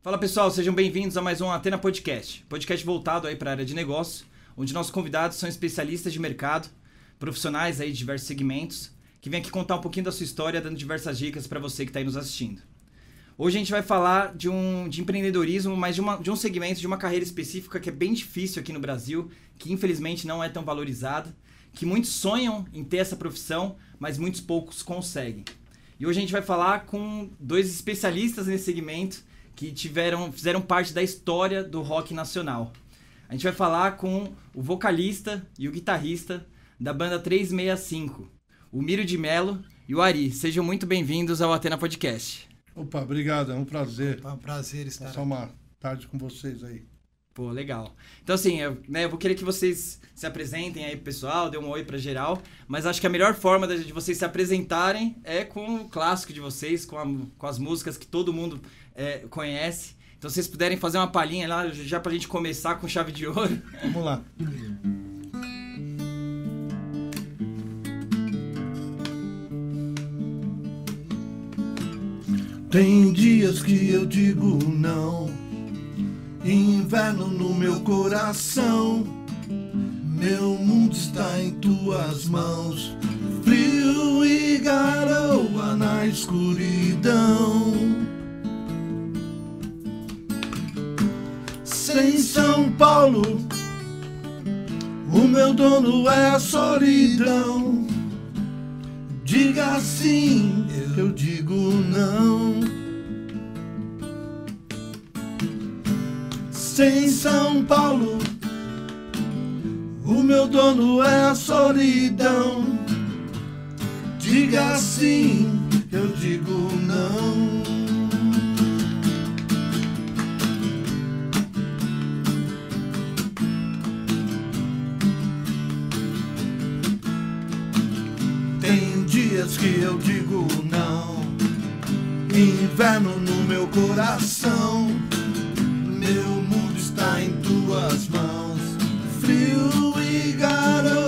Fala pessoal, sejam bem-vindos a mais um Atena Podcast. Podcast voltado aí para a área de negócio, onde nossos convidados são especialistas de mercado, profissionais aí de diversos segmentos, que vêm aqui contar um pouquinho da sua história, dando diversas dicas para você que está aí nos assistindo. Hoje a gente vai falar de um de empreendedorismo, mas de, uma, de um segmento, de uma carreira específica que é bem difícil aqui no Brasil, que infelizmente não é tão valorizada, que muitos sonham em ter essa profissão, mas muitos poucos conseguem. E hoje a gente vai falar com dois especialistas nesse segmento que tiveram, fizeram parte da história do rock nacional. A gente vai falar com o vocalista e o guitarrista da banda 365, o Miro de Melo e o Ari. Sejam muito bem-vindos ao Atena Podcast. Opa, obrigado, é um prazer. É um prazer estar Passar uma tarde com vocês aí. Pô, legal. Então, assim, eu, né, eu vou querer que vocês se apresentem aí pro pessoal, dê um oi pra geral, mas acho que a melhor forma de de vocês se apresentarem é com o clássico de vocês, com, a- com as músicas que todo mundo é, conhece. Então, se vocês puderem fazer uma palhinha lá, já pra gente começar com chave de ouro. Vamos lá. Tem dias que eu digo não, inverno no meu coração. Meu mundo está em tuas mãos, frio e garoa na escuridão. Sem São Paulo, o meu dono é a solidão. Diga sim, eu digo não. Sem São Paulo, o meu dono é a solidão. Diga sim, eu digo não. Dias que eu digo não, inverno no meu coração. Meu mundo está em tuas mãos, frio e garoa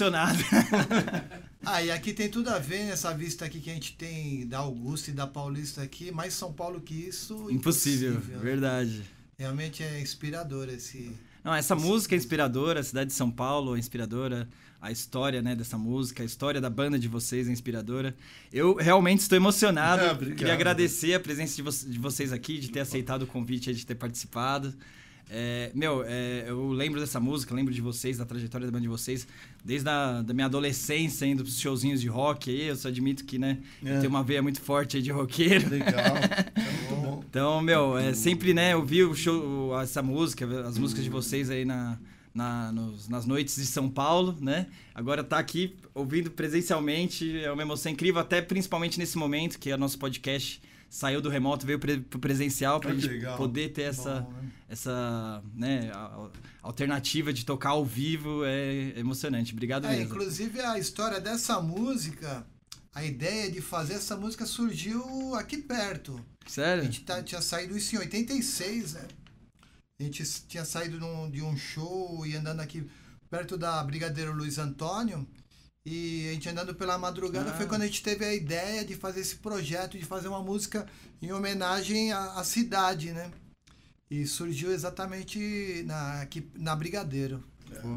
Emocionado. Ah, e aqui tem tudo a ver nessa vista aqui que a gente tem da Augusta e da Paulista aqui, mais São Paulo que isso. Impossível, né? verdade. Realmente é inspirador esse. Não, essa música é inspiradora, a cidade de São Paulo é inspiradora, a história né, dessa música, a história da banda de vocês é inspiradora. Eu realmente estou emocionado. Obrigado. Queria agradecer a presença de, vo- de vocês aqui, de ter aceitado o convite, de ter participado. É, meu, é, eu lembro dessa música, lembro de vocês, da trajetória da banda de vocês, desde a da minha adolescência, indo pros showzinhos de rock aí, eu só admito que, né, eu É. tenho uma veia muito forte aí de roqueiro. Legal, é bom. Então, meu, é sempre, né, ouvir o show, essa música, as músicas de vocês aí na, na- nos- nas noites de São Paulo, né? Agora tá aqui ouvindo presencialmente, é uma emoção incrível, até principalmente nesse momento que o nosso podcast saiu do remoto, veio pre, pro presencial pra Ah, que gente legal. poder ter essa, Bom, né? essa né, a- a- alternativa de tocar ao vivo, é emocionante. Obrigado É, mesmo. inclusive a história dessa música, a ideia de fazer essa música surgiu aqui perto. A Sério? gente tá- tinha saído isso em 86, né? A gente tinha saído num- de um show e andando aqui perto da Brigadeiro Luiz Antônio. E a gente andando pela madrugada Ah. foi quando a gente teve a ideia de fazer esse projeto, de fazer uma música em homenagem à, à cidade, né? E surgiu exatamente na, aqui, na Brigadeiro,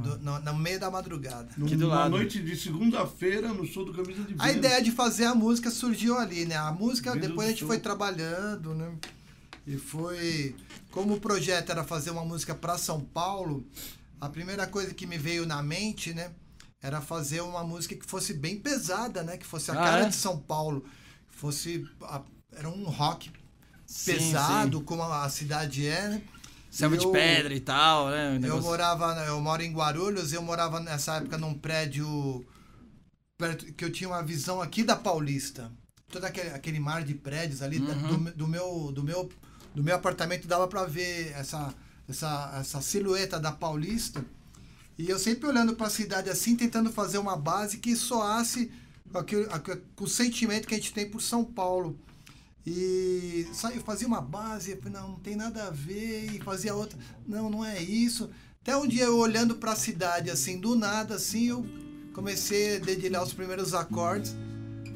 do- no, no meio da madrugada. Aqui do na lado. noite de segunda-feira, no show do Camisa de A Vênus. ideia de fazer a música surgiu ali, né? A música, depois a gente show. foi trabalhando, né? E foi. Como o projeto era fazer uma música para São Paulo, a primeira coisa que me veio na mente, né? Era fazer uma música que fosse bem pesada, né? Que fosse a Ah, cara é? de São Paulo. Fosse. a- era um rock Sim, pesado, sim. como a a cidade é, né? Selva de pedra e tal, né? Eu negócio- morava, eu moro em Guarulhos, eu morava nessa época num prédio perto, que eu tinha uma visão aqui da Paulista. Todo aquele, aquele mar de prédios ali Uhum. do, do meu do meu do meu apartamento dava para ver essa, essa essa silhueta da Paulista. E eu sempre olhando para a cidade assim, tentando fazer uma base que soasse com, o sentimento que a gente tem por São Paulo. E eu fazia uma base, não, não tem nada a ver, e fazia outra, não, não é isso. Até um dia eu olhando para a cidade, assim, do nada, assim, eu comecei a dedilhar os primeiros acordes.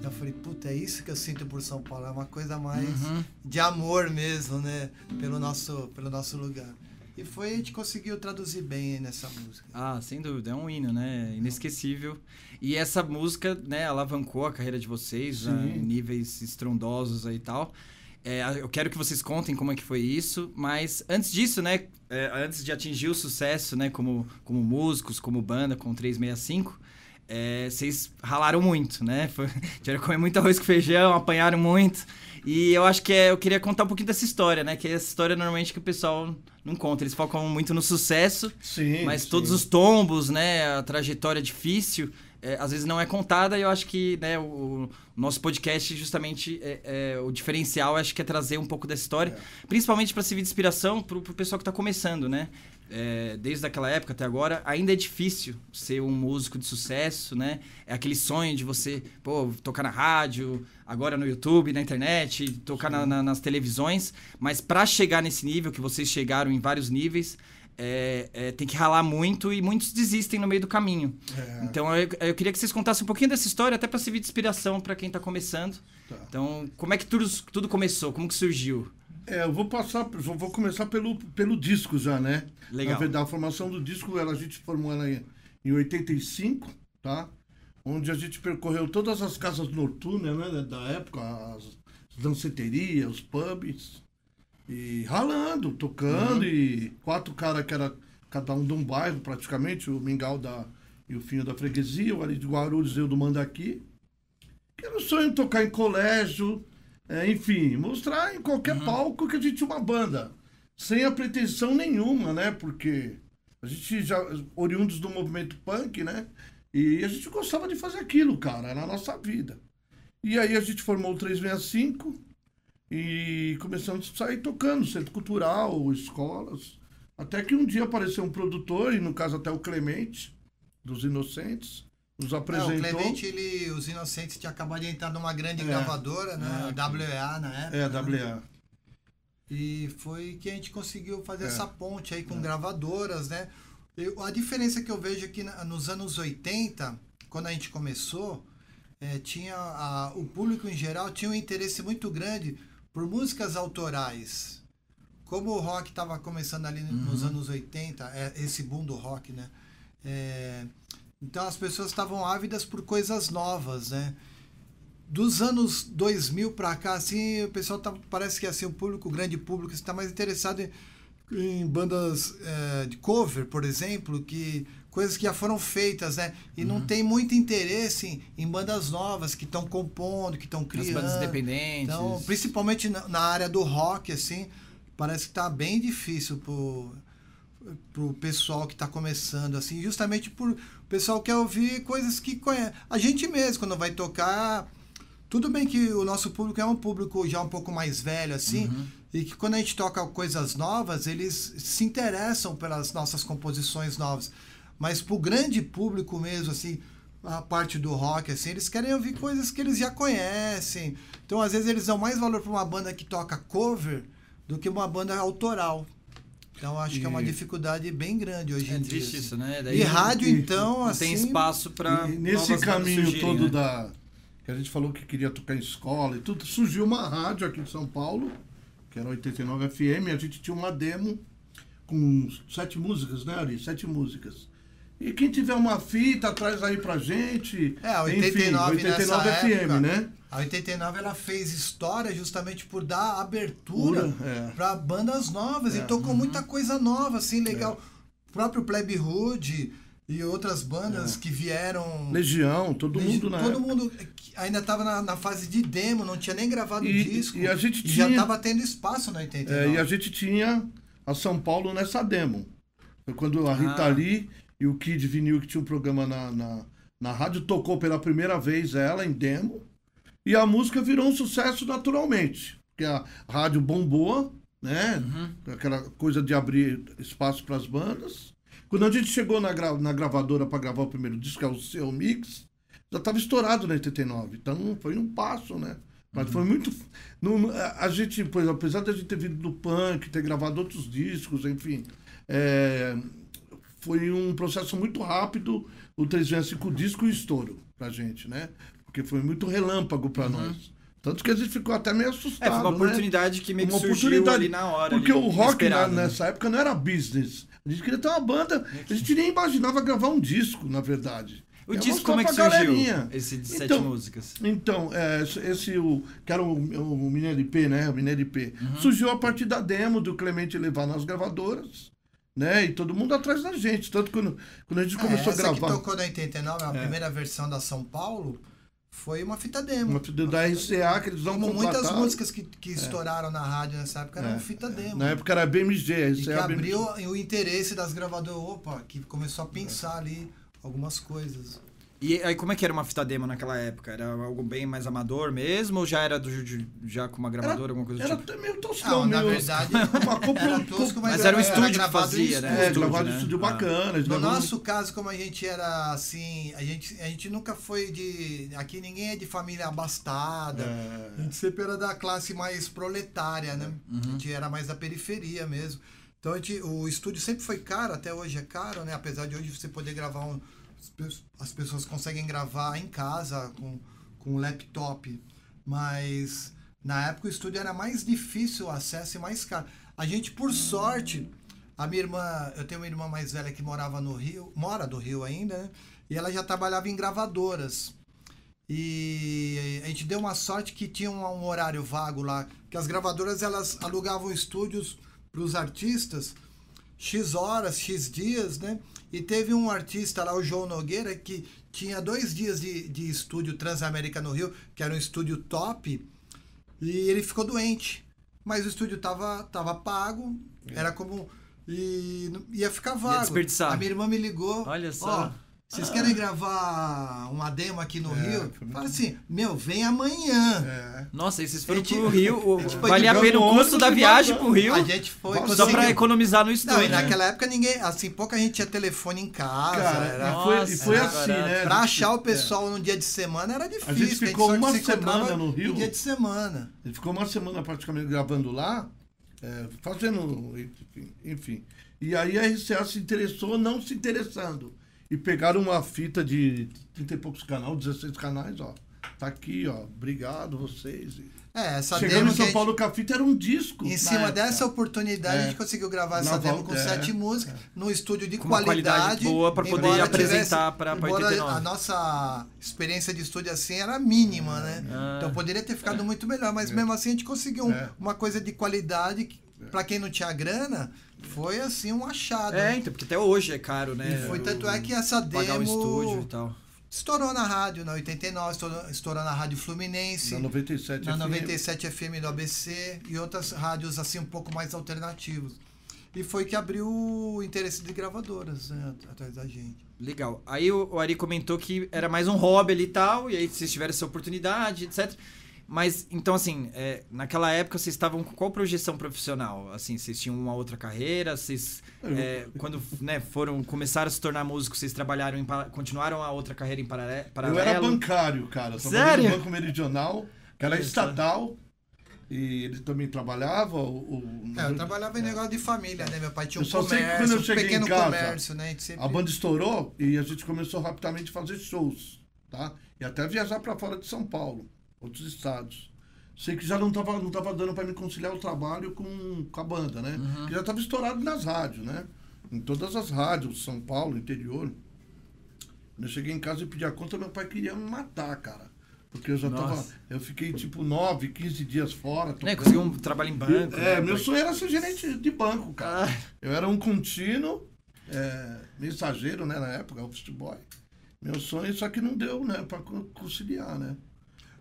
Eu falei, puta, é isso que eu sinto por São Paulo, é uma coisa mais Uhum. de amor mesmo, né, pelo nosso, pelo nosso lugar. E foi, a gente conseguiu traduzir bem nessa música. Ah, sem dúvida, é um hino, né? Inesquecível. E essa música, né, alavancou a carreira de vocês a níveis estrondosos aí e tal. É, eu quero que vocês contem como é que foi isso, mas antes disso, né, é, antes de atingir o sucesso, né, como, como músicos, como banda, com 365, é, vocês ralaram muito, né? Foi, tiveram que comer muito arroz com feijão, apanharam muito. E eu acho que é, eu queria contar um pouquinho dessa história, né? Que é essa história normalmente que o pessoal não conta. Eles focam muito no sucesso, Sim. mas sim. todos os tombos, né, a trajetória difícil, é, às vezes não é contada e eu acho que né, o, o nosso podcast justamente é, é, o diferencial acho que é trazer um pouco dessa história, principalmente para servir de inspiração para o pessoal que está começando, né? É, desde aquela época até agora, ainda é difícil ser um músico de sucesso, né? É aquele sonho de você, pô, tocar na rádio, agora no YouTube, na internet, tocar na- na- nas televisões, mas para chegar nesse nível, que vocês chegaram em vários níveis, é, é, tem que ralar muito e muitos desistem no meio do caminho. É. Então eu, eu queria que vocês contassem um pouquinho dessa história, até para servir de inspiração para quem está começando. Tá. Então, como é que tudo, tudo começou? Como que surgiu? É, eu vou passar, vou começar pelo, pelo disco já, né? Legal. Na verdade, a formação do disco, ela, a gente formou ela em, em 85, tá? Onde a gente percorreu todas as casas noturnas, né? Da época, as danceterias, os pubs. E ralando, tocando, e quatro caras que era cada um de um bairro, praticamente, o Mingau da, e o Finho da Freguesia, o ali de Guarulhos e eu do Mandaqui. Que era o sonho de tocar em colégio, é, enfim, mostrar em qualquer palco que a gente tinha uma banda. Sem a pretensão nenhuma, né? Porque a gente já, oriundos do movimento punk, né? E a gente gostava de fazer aquilo, cara, era a nossa vida. E aí a gente formou o 365 e começamos a sair tocando, centro cultural, escolas. Até que um dia apareceu um produtor, e no caso até o Clemente, dos Inocentes, nos É, apresentou. o Clemente, ele, os Inocentes tinha acabado de entrar numa grande É. gravadora, né? É. A WEA na época. É, né? WA. E foi que a gente conseguiu fazer É. essa ponte aí com gravadoras, né? Eu- a diferença que eu vejo aqui na- nos anos 80, quando a gente começou, é, tinha a- o público em geral tinha um interesse muito grande por músicas autorais. Como o rock estava começando ali nos anos 80, é, esse boom do rock, né? É, então as pessoas estavam ávidas por coisas novas, né? dos anos 2000 para cá, assim, o pessoal tá, parece que assim, o público, o grande público, está mais interessado em, em bandas eh, de cover, por exemplo, que coisas que já foram feitas, né? E não tem muito interesse em, em bandas novas que estão compondo, que estão criando. bandas independentes. Então, principalmente na, na área do rock, assim, parece que tá bem difícil pro, pro pessoal que tá começando, assim, justamente por o pessoal quer ouvir coisas que conhece. A gente mesmo, quando vai tocar, tudo bem que o nosso público é um público já um pouco mais velho, assim, e que quando a gente toca coisas novas, eles se interessam pelas nossas composições novas. Mas pro grande público mesmo, assim, a parte do rock, assim, eles querem ouvir coisas que eles já conhecem. Então, às vezes, eles dão mais valor para uma banda que toca cover do que uma banda autoral. Então, acho que é uma E- dificuldade bem grande hoje É em dia. triste assim. isso, né? E Daí rádio, e- então, não assim... tem espaço para E nesse caminho todo da. Que a gente falou que queria tocar em escola e tudo, surgiu uma rádio aqui de São Paulo, que era 89 FM, e a gente tinha uma demo com sete músicas, né, Ari? Sete músicas. E quem tiver uma fita, traz aí pra gente. É, 89 Enfim, 89 nessa FM, época, né? A 89 ela fez história justamente por dar abertura é. para bandas novas É. e tocou muita coisa nova, assim, legal. O próprio Plebe Hood e outras bandas que vieram. Legião, todo mundo na todo época. mundo que ainda estava na, na fase de demo, não tinha nem gravado E- disco. e a gente já tinha- estava tendo espaço na 89. É, e a gente tinha a São Paulo nessa demo. Foi quando a Rita Ah. Lee e o Kid Vinil, que tinha um programa na, na, na rádio, tocou pela primeira vez ela em demo. E a música virou um sucesso naturalmente. Porque a rádio bombou, né? Aquela coisa de abrir espaço para as bandas. Quando a gente chegou na, gra- na gravadora para gravar o primeiro disco, que é o Seu Mix, já estava estourado na 89. Então foi um passo, né? Mas foi muito. não- a gente, pois, apesar de a gente ter vindo do punk, ter gravado outros discos, enfim, é, foi um processo muito rápido o 365 disco e estouro pra gente, né? Porque foi muito relâmpago pra nós. Tanto que a gente ficou até meio assustado. É, foi uma né? oportunidade que meio que Uma surgiu oportunidade. ali na hora. Porque ali, o rock na- né? nessa época não era business. A gente queria ter uma banda. A gente nem imaginava gravar um disco, na verdade. O Ia disco, como é que surgiu? galerinha. Esse de sete Então, músicas. Então, é, esse, o, que era o, o Mini LP, né? O Mini LP. Uhum. Surgiu a partir da demo do Clemente levar nas gravadoras, né? E todo mundo atrás da gente. Tanto que quando, quando a gente É, começou a essa gravar. que tocou na 89, a É. primeira versão da São Paulo, foi uma fita demo. Uma fita da RCA, que eles não Como muitas músicas que, que estouraram na rádio nessa época eram É. fita demo. Na época era BMG, a E que RCA abriu o interesse das gravadoras, opa, que começou a pensar ali algumas coisas. E aí, como é que era uma fita demo naquela época? Era algo bem mais amador mesmo? Ou já era do, de- já com uma gravadora, alguma coisa do Era tipo? até meio toscão, Não, na verdade, uma compra- era tosco, mas, Mas era um era estúdio que gravado em fazia, né? estúdio. É, estúdio, gravado né? estúdio Ah. bacana. eles No nosso caso, como a gente era assim, a gente, a gente nunca foi de. Aqui ninguém é de família abastada. É. A gente sempre era da classe mais proletária, né? A gente era mais da periferia mesmo. Então a gente, o estúdio sempre foi caro, até hoje é caro, né? Apesar de hoje você poder gravar um. As pe- As pessoas conseguem gravar em casa com, com laptop. Mas na época o estúdio era mais difícil o acesso e mais caro. A gente, por sorte, a minha irmã, eu tenho uma irmã mais velha que morava no Rio, mora do Rio ainda, né? E ela já trabalhava em gravadoras. E a gente deu uma sorte que tinha um, um horário vago lá, que as gravadoras elas alugavam estúdios para os artistas X horas, X dias, né? E teve um artista lá, o João Nogueira, que tinha dois dias de, de estúdio Transamérica no Rio, que era um estúdio top, e ele ficou doente. Mas o estúdio tava, tava pago, era como. E ia ficar vago. desperdiçar. A minha irmã me ligou. Olha só. Ó, vocês querem gravar uma demo aqui no É, Rio? Fala assim, meu, vem amanhã. É. Nossa, e vocês foram A gente- pro Rio. o- a gente a pena o custo da viagem pro Rio. A gente foi Só Só pra economizar no Não, estúdio. e né? naquela época ninguém, assim, pouca gente tinha telefone em casa. Cara, era, e foi, e Nossa, foi era assim, barato. né? pra A gente- achar o pessoal num dia de semana era difícil. gente que ficou só uma se semana no Rio. em dia de semana. Ele ficou uma semana praticamente gravando lá, é, fazendo, enfim, enfim. E aí a RCA se interessou, não se interessando. E pegaram uma fita de 30 e poucos canais, 16 canais, ó. Tá aqui, ó. Obrigado vocês. É, essa Chegando demo em a São gente- Paulo com a fita era um disco. Em cima época. dessa oportunidade, É. a gente conseguiu gravar essa Na demo volta, com é. sete músicas, num estúdio de Com uma qualidade qualidade. boa pra poder apresentar pra- pra embora 89. A nossa experiência de estúdio assim era mínima, né? Ah. Então poderia ter ficado muito melhor, mas mesmo assim a gente conseguiu um- É. uma coisa de qualidade que, pra quem não tinha grana, foi assim um achado. É, né? então, porque até hoje é caro, né? E foi tanto é que essa Pagar o estúdio e demo tal. estourou na rádio, na 89, estourou, estourou na Rádio Fluminense. Na 97 Na FM. 97 FM do ABC e outras rádios assim um pouco mais alternativos. E foi que abriu o interesse de gravadoras né, at- atrás da gente. Legal. Aí o, o Ari comentou que era mais um hobby ali e tal, e aí vocês tiveram essa oportunidade, etc. Mas, então, assim, é, naquela época vocês estavam com qual projeção profissional? Assim, vocês tinham uma outra carreira? Vocês, é, quando né, foram, começaram a se tornar músicos, vocês trabalharam em, continuaram a outra carreira em paralé- Eu paralelo? era bancário, cara. Trabalhei Sério? no Banco Meridional, que era só. estatal. E ele também trabalhava. O, o- É, eu trabalhava em negócio de família, né? Meu pai tinha um Eu só sei que comércio, quando eu um pequeno casa, comércio, né? A sempre... A banda estourou e a gente começou rapidamente a fazer shows, tá? E até viajar para fora de São Paulo, outros estados. Sei que já não tava, não tava dando para me conciliar o trabalho com, com a banda, né? Uhum. Que já tava estourado nas rádios, né? Em todas as rádios, São Paulo, interior. Quando eu cheguei em casa e pedi a conta, meu pai queria me matar, cara. Porque eu já tava. Nossa. Eu fiquei tipo 9, 15 dias fora. Né, tocando. conseguiu um trabalho em banco. É, né, meu sonho era ser gerente de banco, cara. Ah, Eu era um contínuo, é, mensageiro, né, na época, office boy. Meu sonho, só que não deu, né, pra co- conciliar, né.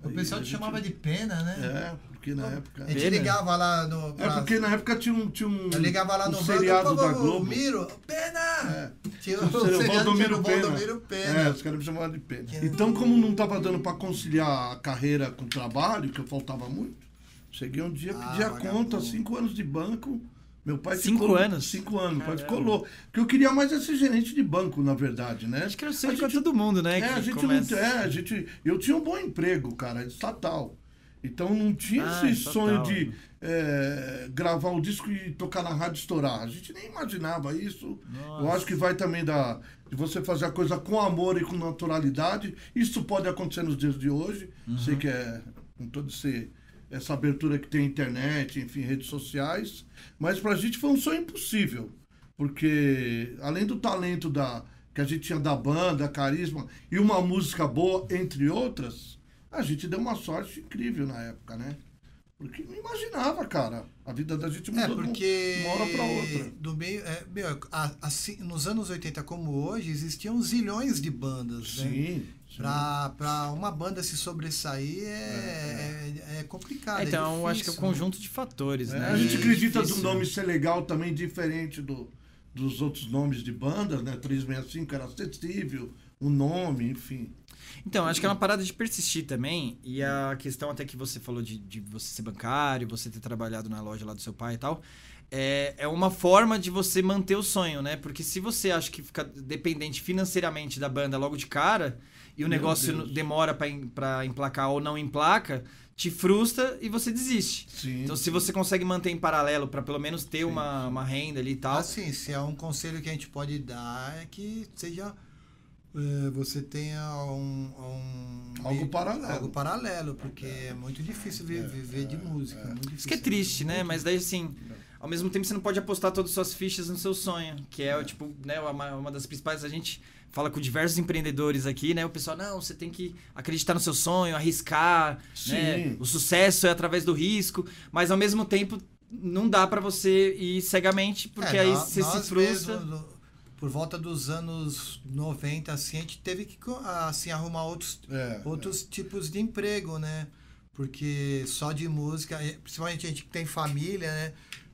O pessoal a te gente- chamava de pena, né? É, porque na A época... gente Pena? ligava lá no. É porque na época tinha um, tinha um, Eu ligava lá um no seriado da Globo. Miro, Pena! É. Tinha O o seriado Valdomiro do Pena. Valdomiro É, Pena. os caras me chamavam de pena. Que- Então, como não tava dando pra conciliar a carreira com o trabalho, que eu faltava muito, cheguei um dia, Ah, pedi a vagabundo. conta, cinco anos de banco. Meu pai Cinco ficou, anos? Cinco anos, meu pai ficou louco. Porque eu queria mais é ser gerente de banco, na verdade, né? Acho que era sonho pra gente- todo mundo, né? É, que a gente começa- não. É, a gente. Eu tinha um bom emprego, cara, estatal. Então não tinha Ah, esse estatal. sonho de é, gravar o disco e tocar na rádio estourar. A gente nem imaginava isso. Nossa. Eu acho que vai também da, de você fazer a coisa com amor e com naturalidade. Isso pode acontecer nos dias de hoje. Uhum. Sei que é com toda esse, essa abertura que tem internet, enfim, redes sociais. Mas pra gente foi um sonho impossível. Porque além do talento da, que a gente tinha da banda, carisma e uma música boa, entre outras, a gente deu uma sorte incrível na época, né? Porque não imaginava, cara. A vida da gente É, mudou de porque. uma hora pra outra. Do meio, é, meu, a- assim, nos anos 80 como hoje, existiam zilhões de bandas, né? Sim. sim. Pra, pra uma banda se sobressair é, é, é complicado. é Então, eu acho que é um né? conjunto de fatores, É, né? a gente É acredita difícil. do nome ser legal também diferente do, dos outros nomes de bandas, né? 365 era acessível, o nome, enfim. Então, acho que é uma parada de persistir também. E a questão até que você falou de, de você ser bancário, você ter trabalhado na loja lá do seu pai e tal. É, é uma forma de você manter o sonho, né? Porque se você acha que fica dependente financeiramente da banda logo de cara e o Meu negócio Deus. demora pra emplacar ou não emplaca, te frustra e você desiste. Sim. Então, se você consegue manter em paralelo pra pelo menos ter uma, uma renda ali e tal. Assim, se é um conselho que a gente pode dar é que seja é, você tenha um, um Algo paralelo. algo paralelo, porque é, muito difícil vi- viver de música. é muito Isso que é triste, né? Mas daí, assim, ao mesmo tempo você não pode apostar todas as suas fichas no seu sonho, que é, tipo, né, uma, uma das principais. A gente fala com diversos empreendedores aqui, né? O pessoal, não, você tem que acreditar no seu sonho, arriscar, né? Sim. O sucesso é através do risco, mas ao mesmo tempo não dá pra você ir cegamente, porque É, aí nó- você se nós frustra. mesmo, por volta dos anos 90, assim, a gente teve que co- assim, arrumar outros, É, outros tipos de emprego, né? Porque só de música, principalmente a gente que tem família, né?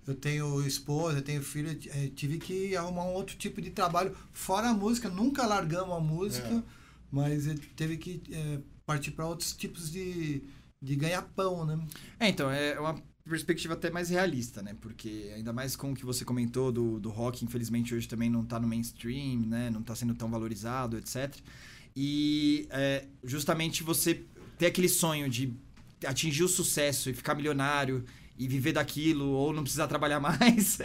Eu tenho esposa, eu tenho filho, eh, tive que arrumar um outro tipo de trabalho fora a música. Nunca largamos a música, É. mas teve que eh, partir para outros tipos de, de ganha-pão, né? É, então, é uma perspectiva até mais realista, né? Porque ainda mais com o que você comentou do, do rock, infelizmente hoje também não tá no mainstream, né? Não tá sendo tão valorizado, etc. E é, justamente você ter aquele sonho de atingir o sucesso e ficar milionário e viver daquilo ou não precisar trabalhar mais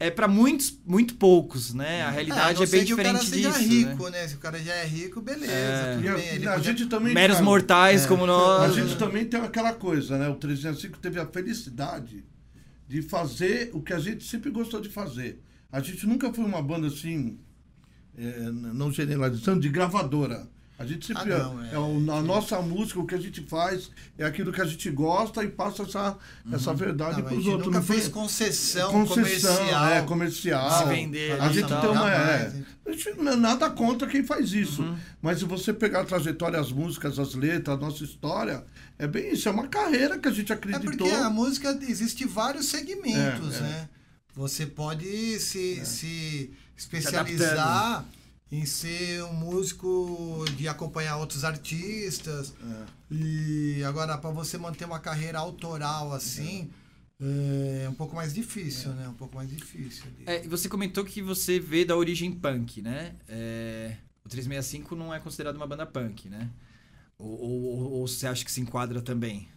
é para muitos muito poucos né a realidade não é, bem sei que o diferente cara seja disso rico, né? né? Se o cara já é rico, beleza, É. tudo E a, bem. Ele a podia- gente também. meros cara, mortais É. como A nós gente também tem aquela coisa, né? O 305 teve a felicidade de fazer o que a gente sempre gostou de fazer. A gente nunca foi uma banda assim, é, não generalizando, de gravadora. A gente sempre. Ah, não, é, é. o- a nossa música, o que a gente faz, é aquilo que a gente gosta e passa essa, essa verdade Uhum. Não, a para os gente outros. nunca Não fez concessão, concessão, comercial. é, comercial. Se vender, A gente tem uma. É, hein? a gente não é nada contra quem faz isso. Uhum. Mas se você pegar a trajetória, as músicas, as letras, a nossa história, é bem isso. É uma carreira que a gente É acreditou. porque a música existe vários segmentos, É, é. né? Você pode se, É. se especializar em ser um músico de acompanhar outros artistas. É. E agora, para você manter uma carreira autoral assim, é, um pouco mais difícil, né? Um pouco mais difícil. É, e você comentou que você vê da origem punk, né? É, o 365 não é considerado uma banda punk, né? Ou, ou- ou- ou você acha que se enquadra também?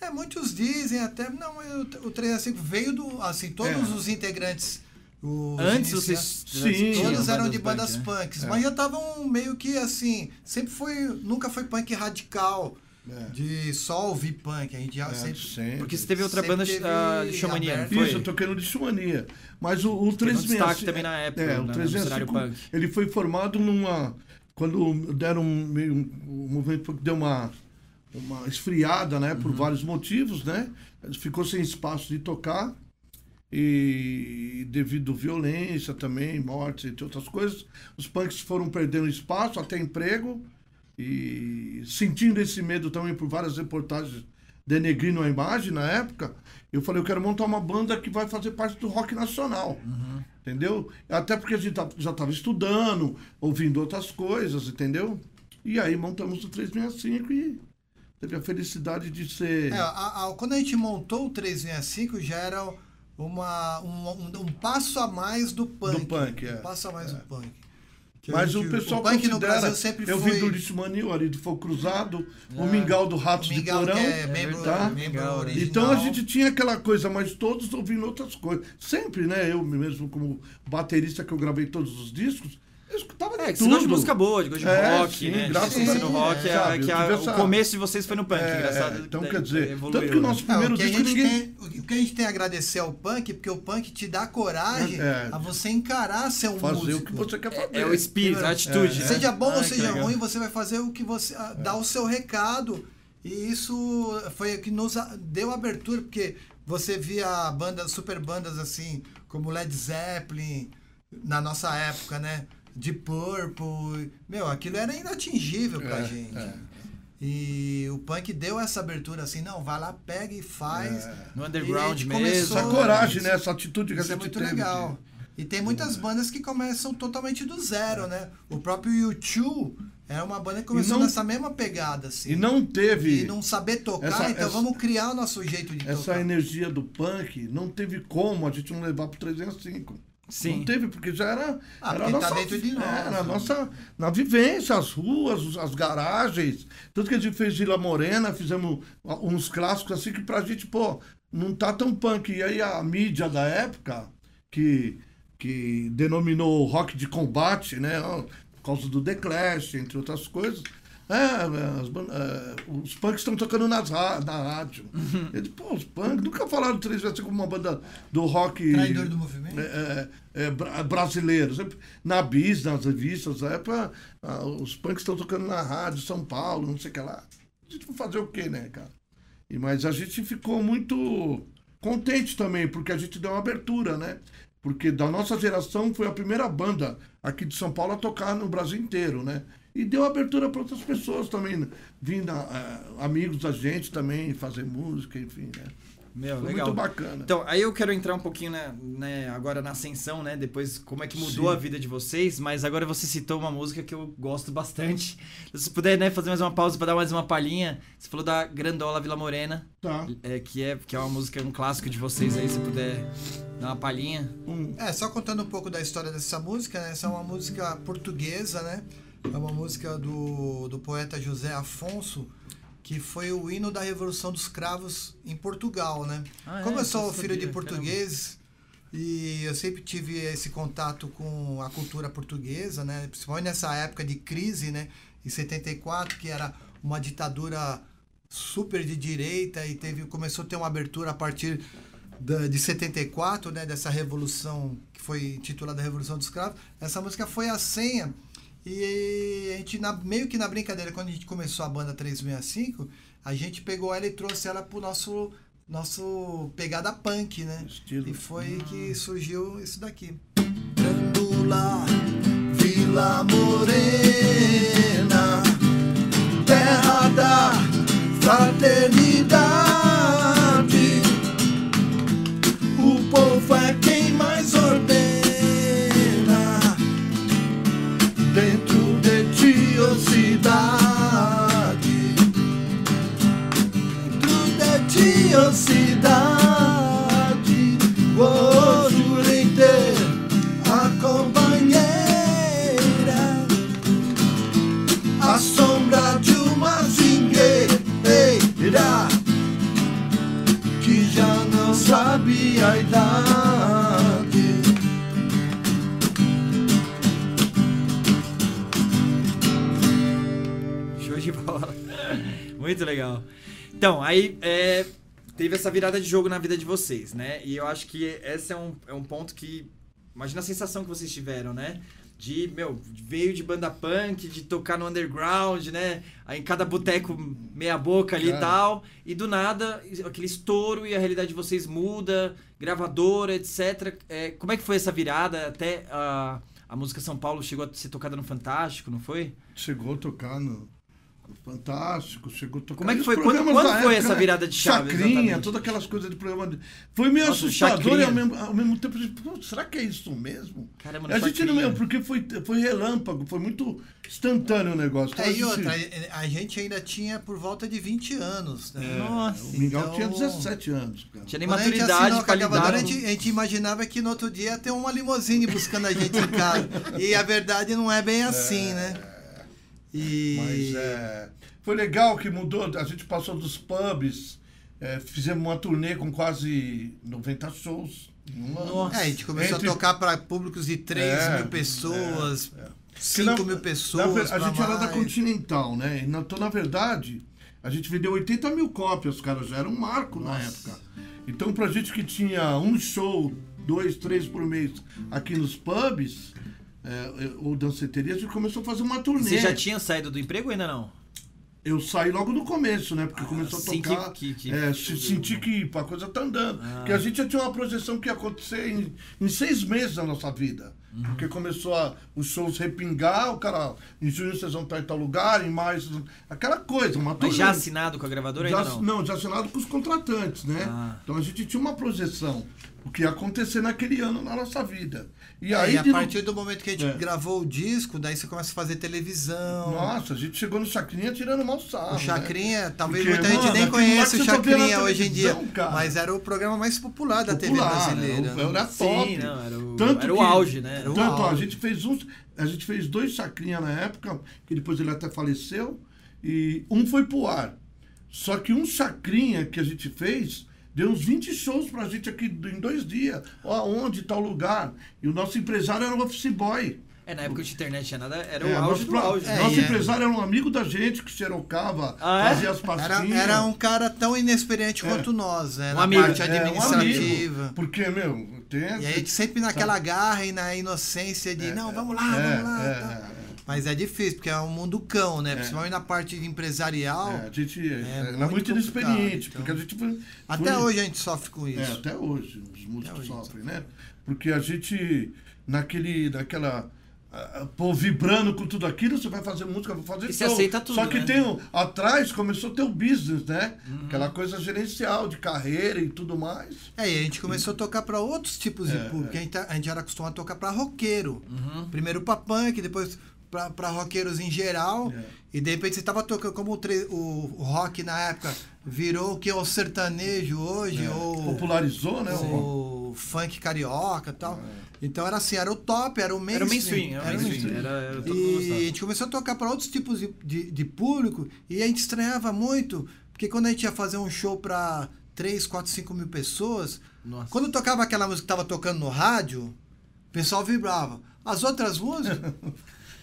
É, muitos dizem até. Não, eu- o 365 veio do. Assim, todos É. os integrantes. Os Antes vocês. Sim. tinham Todos eram de bandas punk, né? punks, É. mas já estavam meio que assim. Sempre foi. Nunca foi punk radical. É. De só ouvir punk. A gente já É, sempre. sempre. Porque você teve outra banda teve a Xamania, não aberto. foi? Isso, eu toquei no Lixomania. Mas o, o Foi um 365. destaque também na época, É, o na- no 365, cenário punk. ele foi formado numa. Quando deram meio. O movimento deu uma. uma esfriada, né? Por vários motivos, né? Ficou sem espaço de tocar e devido à violência também, mortes, entre outras coisas, os punks foram perdendo espaço, até emprego, e sentindo esse medo também por várias reportagens denegrindo a imagem na época, eu falei, eu quero montar uma banda que vai fazer parte do rock nacional. Entendeu? Até porque a gente tá- já estava estudando, ouvindo outras coisas, entendeu? E aí montamos o 365 e teve a felicidade de ser. É, a- a- quando a gente montou o 365, já era uma, um, um- um passo a mais do punk. Do punk, é. Um passo a mais do punk. Que Mas gente- o pessoal punk no considera. Brasil sempre eu foi... vi do Lixo Manil ali do Fogo Cruzado, o Mingau do Ratos o de Porão. é membro, tá? membro. Então a gente tinha aquela coisa, mas todos ouvindo outras coisas. Sempre, né? Eu mesmo, como baterista que eu gravei todos os discos, eu escutava É, gosta de tudo. música boa, de de É, rock, sim, né? graças a no rock, é, Sabe, que a- o começo de vocês foi no punk, É, engraçado. é, então daí- quer dizer, evoluiu, tanto que o né? nosso É, primeiro o, que a disco gente ninguém. tem, o que a gente tem a agradecer ao punk, porque o punk te dá coragem É. a você encarar ser um Fazer músico. o que você quer fazer. É o espírito, a atitude. né? Seja bom Ah, ou seja ruim, você vai fazer o que você. dar o seu recado. E isso foi o que nos deu abertura, porque você via bandas, super bandas assim, como Led Zeppelin, na nossa época, né? De Purple. Meu, aquilo era inatingível pra É, gente. é. E o punk deu essa abertura assim, não, vai lá, pega e faz. No E a underground gente mesmo. começou- Essa coragem, né? Essa atitude que Isso a é gente muito teve. legal. E tem muitas bandas que começam totalmente do zero, né? O próprio U2 é uma banda que começou não- nessa mesma pegada, assim. E não teve. E não saber tocar, essa- então essa- vamos criar o nosso jeito de Essa tocar. energia do punk não teve como a gente não levar pro 305. Sim. Não teve, porque já era. Ah, era a tá nossa, dentro de nós, Era a né? nossa. Na vivência, as ruas, as garagens. Tudo que a gente fez Vila Morena, fizemos uns clássicos assim que pra gente, pô, não tá tão punk. E aí a mídia da época, que, que denominou rock de combate, né? Por causa do The Clash, entre outras coisas. É, as é, os punks estão tocando nas na rádio. Uhum. Ele, pô, os punks nunca falaram três vezes como uma banda do rock. Traidor do movimento. É, é, é, bra- brasileiro. Sempre Na bis, nas revistas, é pra, ah, os punks estão tocando na rádio, São Paulo, não sei o que lá. A gente vai fazer o quê, né, cara? E, mas a gente ficou muito contente também, porque a gente deu uma abertura, né? Porque da nossa geração foi a primeira banda aqui de São Paulo a tocar no Brasil inteiro, né? E deu abertura para outras pessoas também, né? vindo ah, amigos da gente também fazer música, enfim, né? Meu, Foi legal. muito bacana. Então, aí eu quero entrar um pouquinho, né, né, agora na ascensão, né? Depois como é que mudou Sim. a vida de vocês, mas agora você citou uma música que eu gosto bastante. Se puder, né, fazer mais uma pausa pra dar mais uma palhinha. Você falou da Grandola Vila Morena, Tá. é, que, é, que é uma música, um clássico de vocês aí, se puder dar uma palhinha. Um, É, só contando um pouco da história dessa música, né? Essa é uma música portuguesa, né? É uma música do, do poeta José Afonso, que foi o hino da Revolução dos Cravos em Portugal, né? Ah, é? Como eu sou filho de sabia, português e eu sempre tive esse contato com a cultura portuguesa, né? Principalmente nessa época de crise, né? Em 74, que era uma ditadura super de direita e teve começou a ter uma abertura a partir da, de 74, né, dessa revolução que foi intitulada Revolução dos Escravos. Essa música foi a senha e a gente na, meio que na brincadeira quando a gente começou a banda 365, a gente pegou ela e trouxe ela pro nosso nosso pegada punk, né? Estilo. E foi que surgiu isso daqui. Grândola, Vila Morena, terra da fraternidade. O povo é cidade. Oh, jurei ter a companheira, a sombra de uma zingueira que já não sabia a idade. Show de bola. Muito legal. Então, aí é, teve essa virada de jogo na vida de vocês, né? E eu acho que esse é um, é um ponto que. Imagina a sensação que vocês tiveram, né? de, meu, veio de banda punk, de tocar no underground, né? Aí em cada boteco meia boca ali e tal. E do nada, aquele estouro e a realidade de vocês muda, gravadora, etc. É, como é que foi essa virada? Até a, a música São Paulo chegou a ser tocada no Fantástico, não foi? Chegou a tocar no, Fantástico, chegou a tocar. Como é que foi? Quando, quando foi época, essa né? virada de chave? Chacrinha, exatamente? todas aquelas coisas de programa. De... Foi meio Nossa, assustador chacrinha. e ao mesmo, ao mesmo tempo, será que é isso mesmo? Caramba, a gente não mesmo, porque foi, foi relâmpago, foi muito instantâneo o negócio. Então, é, e outra, a gente ainda tinha por volta de 20 anos. Né? É, Nossa. O Mingau então... tinha 17 anos. Cara. Tinha nem maturidade para lidar. A gente, a gente imaginava que no outro dia ia ter uma limusine buscando a gente em casa. e a verdade não é bem assim, é... né? E... Mas é. Foi legal que mudou, a gente passou dos pubs, é, fizemos uma turnê com quase 90 shows. Nossa. É, a gente começou Entre... a tocar para públicos de 3 é, mil pessoas, é, é. 5 na, mil pessoas. Na, a gente mais. era da Continental, né? Então, na verdade, a gente vendeu 80 mil cópias, cara, já era um marco Nossa. na época. Então, pra gente que tinha um show, dois, três por mês aqui nos pubs, é, ou danceteria, a gente começou a fazer uma turnê. Você já tinha saído do emprego ou ainda não? Eu saí logo no começo, né? Porque ah, começou a tocar. Que, que, que, é, senti que a coisa tá andando. Ah. Porque a gente já tinha uma projeção que ia acontecer em, em seis meses da nossa vida. Uhum. Porque começou a, os shows repingar, o cara, em junho vocês vão estar em tal lugar, em maio, aquela coisa. Uma Mas já assinado com a gravadora já, ainda não? Não, já assinado com os contratantes, né? Ah. Então a gente tinha uma projeção o que ia acontecer naquele ano na nossa vida. E é, aí, e a partir do momento que a gente é. gravou o disco, daí você começa a fazer televisão. Nossa, a gente chegou no Chacrinha tirando mal sarro. O Chacrinha, né? talvez Porque, muita mano, gente nem conheça o Chacrinha hoje em dia. Cara. Mas era o programa mais popular da popular, TV brasileira. Era, era top. Sim, não, era o, tanto era o auge, né? Era tanto, auge. Ó, a gente fez uns. A gente fez dois Chacrinha na época, que depois ele até faleceu, e um foi pro ar. Só que um Chacrinha que a gente fez Deu uns 20 shows pra gente aqui em dois dias. Ó, onde, tal lugar. E o nosso empresário era o office boy. É, na época de internet tinha nada, era é, o auge do auge. É, nosso é. empresário era um amigo da gente que xerocava, ah, é? fazia as pastinhas. Era, era, um cara tão inexperiente é. quanto nós, né? Um na amigo. parte administrativa. Um porque, meu, tem... E aí a gente sempre naquela garra e na inocência de, é, não, vamos lá, vamos lá. Tá. Mas é difícil, porque é um mundo cão, né? É. Principalmente na parte empresarial. É, a gente é, é, é muito inexperiente, então... porque a gente foi, Até foi... hoje a gente sofre com isso. É, até hoje os músicos sofrem, né? Porque a gente, naquele, naquela pô, vibrando com tudo aquilo, você vai fazer música, vai fazer e show. aceita tudo, Só que né? tem um, atrás começou a ter o business, né? Uhum. Aquela coisa gerencial de carreira e tudo mais. É, e a gente começou a tocar para outros tipos de é, público. É. A, gente, a gente era acostumado a tocar para roqueiro. Uhum. Primeiro para punk, depois para roqueiros em geral. É. E de repente você estava tocando como o, o, o, rock na época virou o que é o sertanejo hoje, é. ou popularizou, né? O, o funk carioca e tal. É. Então era assim, era o top, era o mainstream. Era o mainstream. Era, era, era e a gente começou a tocar para outros tipos de, de, de, público e a gente estranhava muito, porque quando a gente ia fazer um show para 3, 4, 5 mil pessoas, Nossa. quando tocava aquela música que estava tocando no rádio, o pessoal vibrava. As outras músicas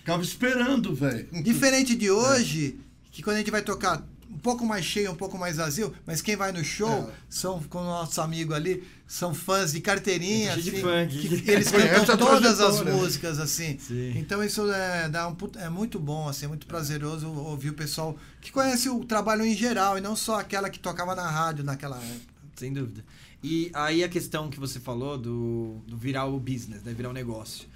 Ficava esperando, velho. Diferente de hoje, é. que quando a gente vai tocar um pouco mais cheio, um pouco mais vazio, mas quem vai no show é. são, com o nosso amigo ali, são fãs de carteirinha, assim, de fã, que, eles cantam todas as músicas, assim. Sim. Então isso é, dá um, é muito bom, assim, é muito prazeroso ouvir o pessoal que conhece o trabalho em geral e não só aquela que tocava na rádio naquela época. Sem dúvida. E aí a questão que você falou do, do virar o business, né? Virar o negócio.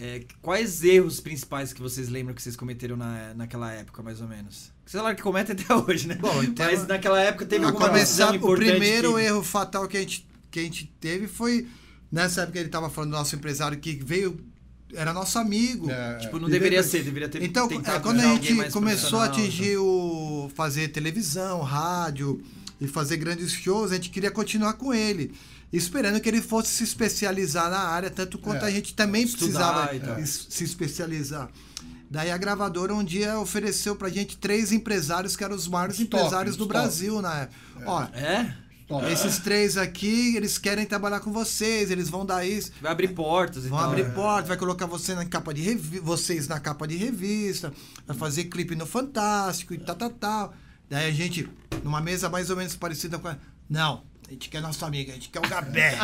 É, quais erros principais que vocês lembram que vocês cometeram na, naquela época, mais ou menos? Você fala que comete até hoje, né? Bom, então, Mas naquela época teve alguma começar, O primeiro que... erro fatal que a, gente, que a gente teve foi... Nessa época ele estava falando do nosso empresário que veio... Era nosso amigo. É, tipo, não deveria ser, deveria ter Então, é, quando a gente começou a atingir o... Fazer televisão, rádio e fazer grandes shows, a gente queria continuar com ele esperando que ele fosse se especializar na área, tanto quanto é, a gente também precisava se especializar. Daí a gravadora um dia ofereceu pra gente três empresários que eram os maiores top, empresários do top. Brasil na época. É. Ó, é? Top. Esses três aqui, eles querem trabalhar com vocês, eles vão dar isso. Vai abrir portas Vão abrir é. portas, vai colocar você na capa de revi vocês na capa de revista, vai fazer clipe no Fantástico e tal, tal, tal. Daí a gente, numa mesa mais ou menos parecida com a. Não, a gente quer nosso amigo, a gente quer o Gabé.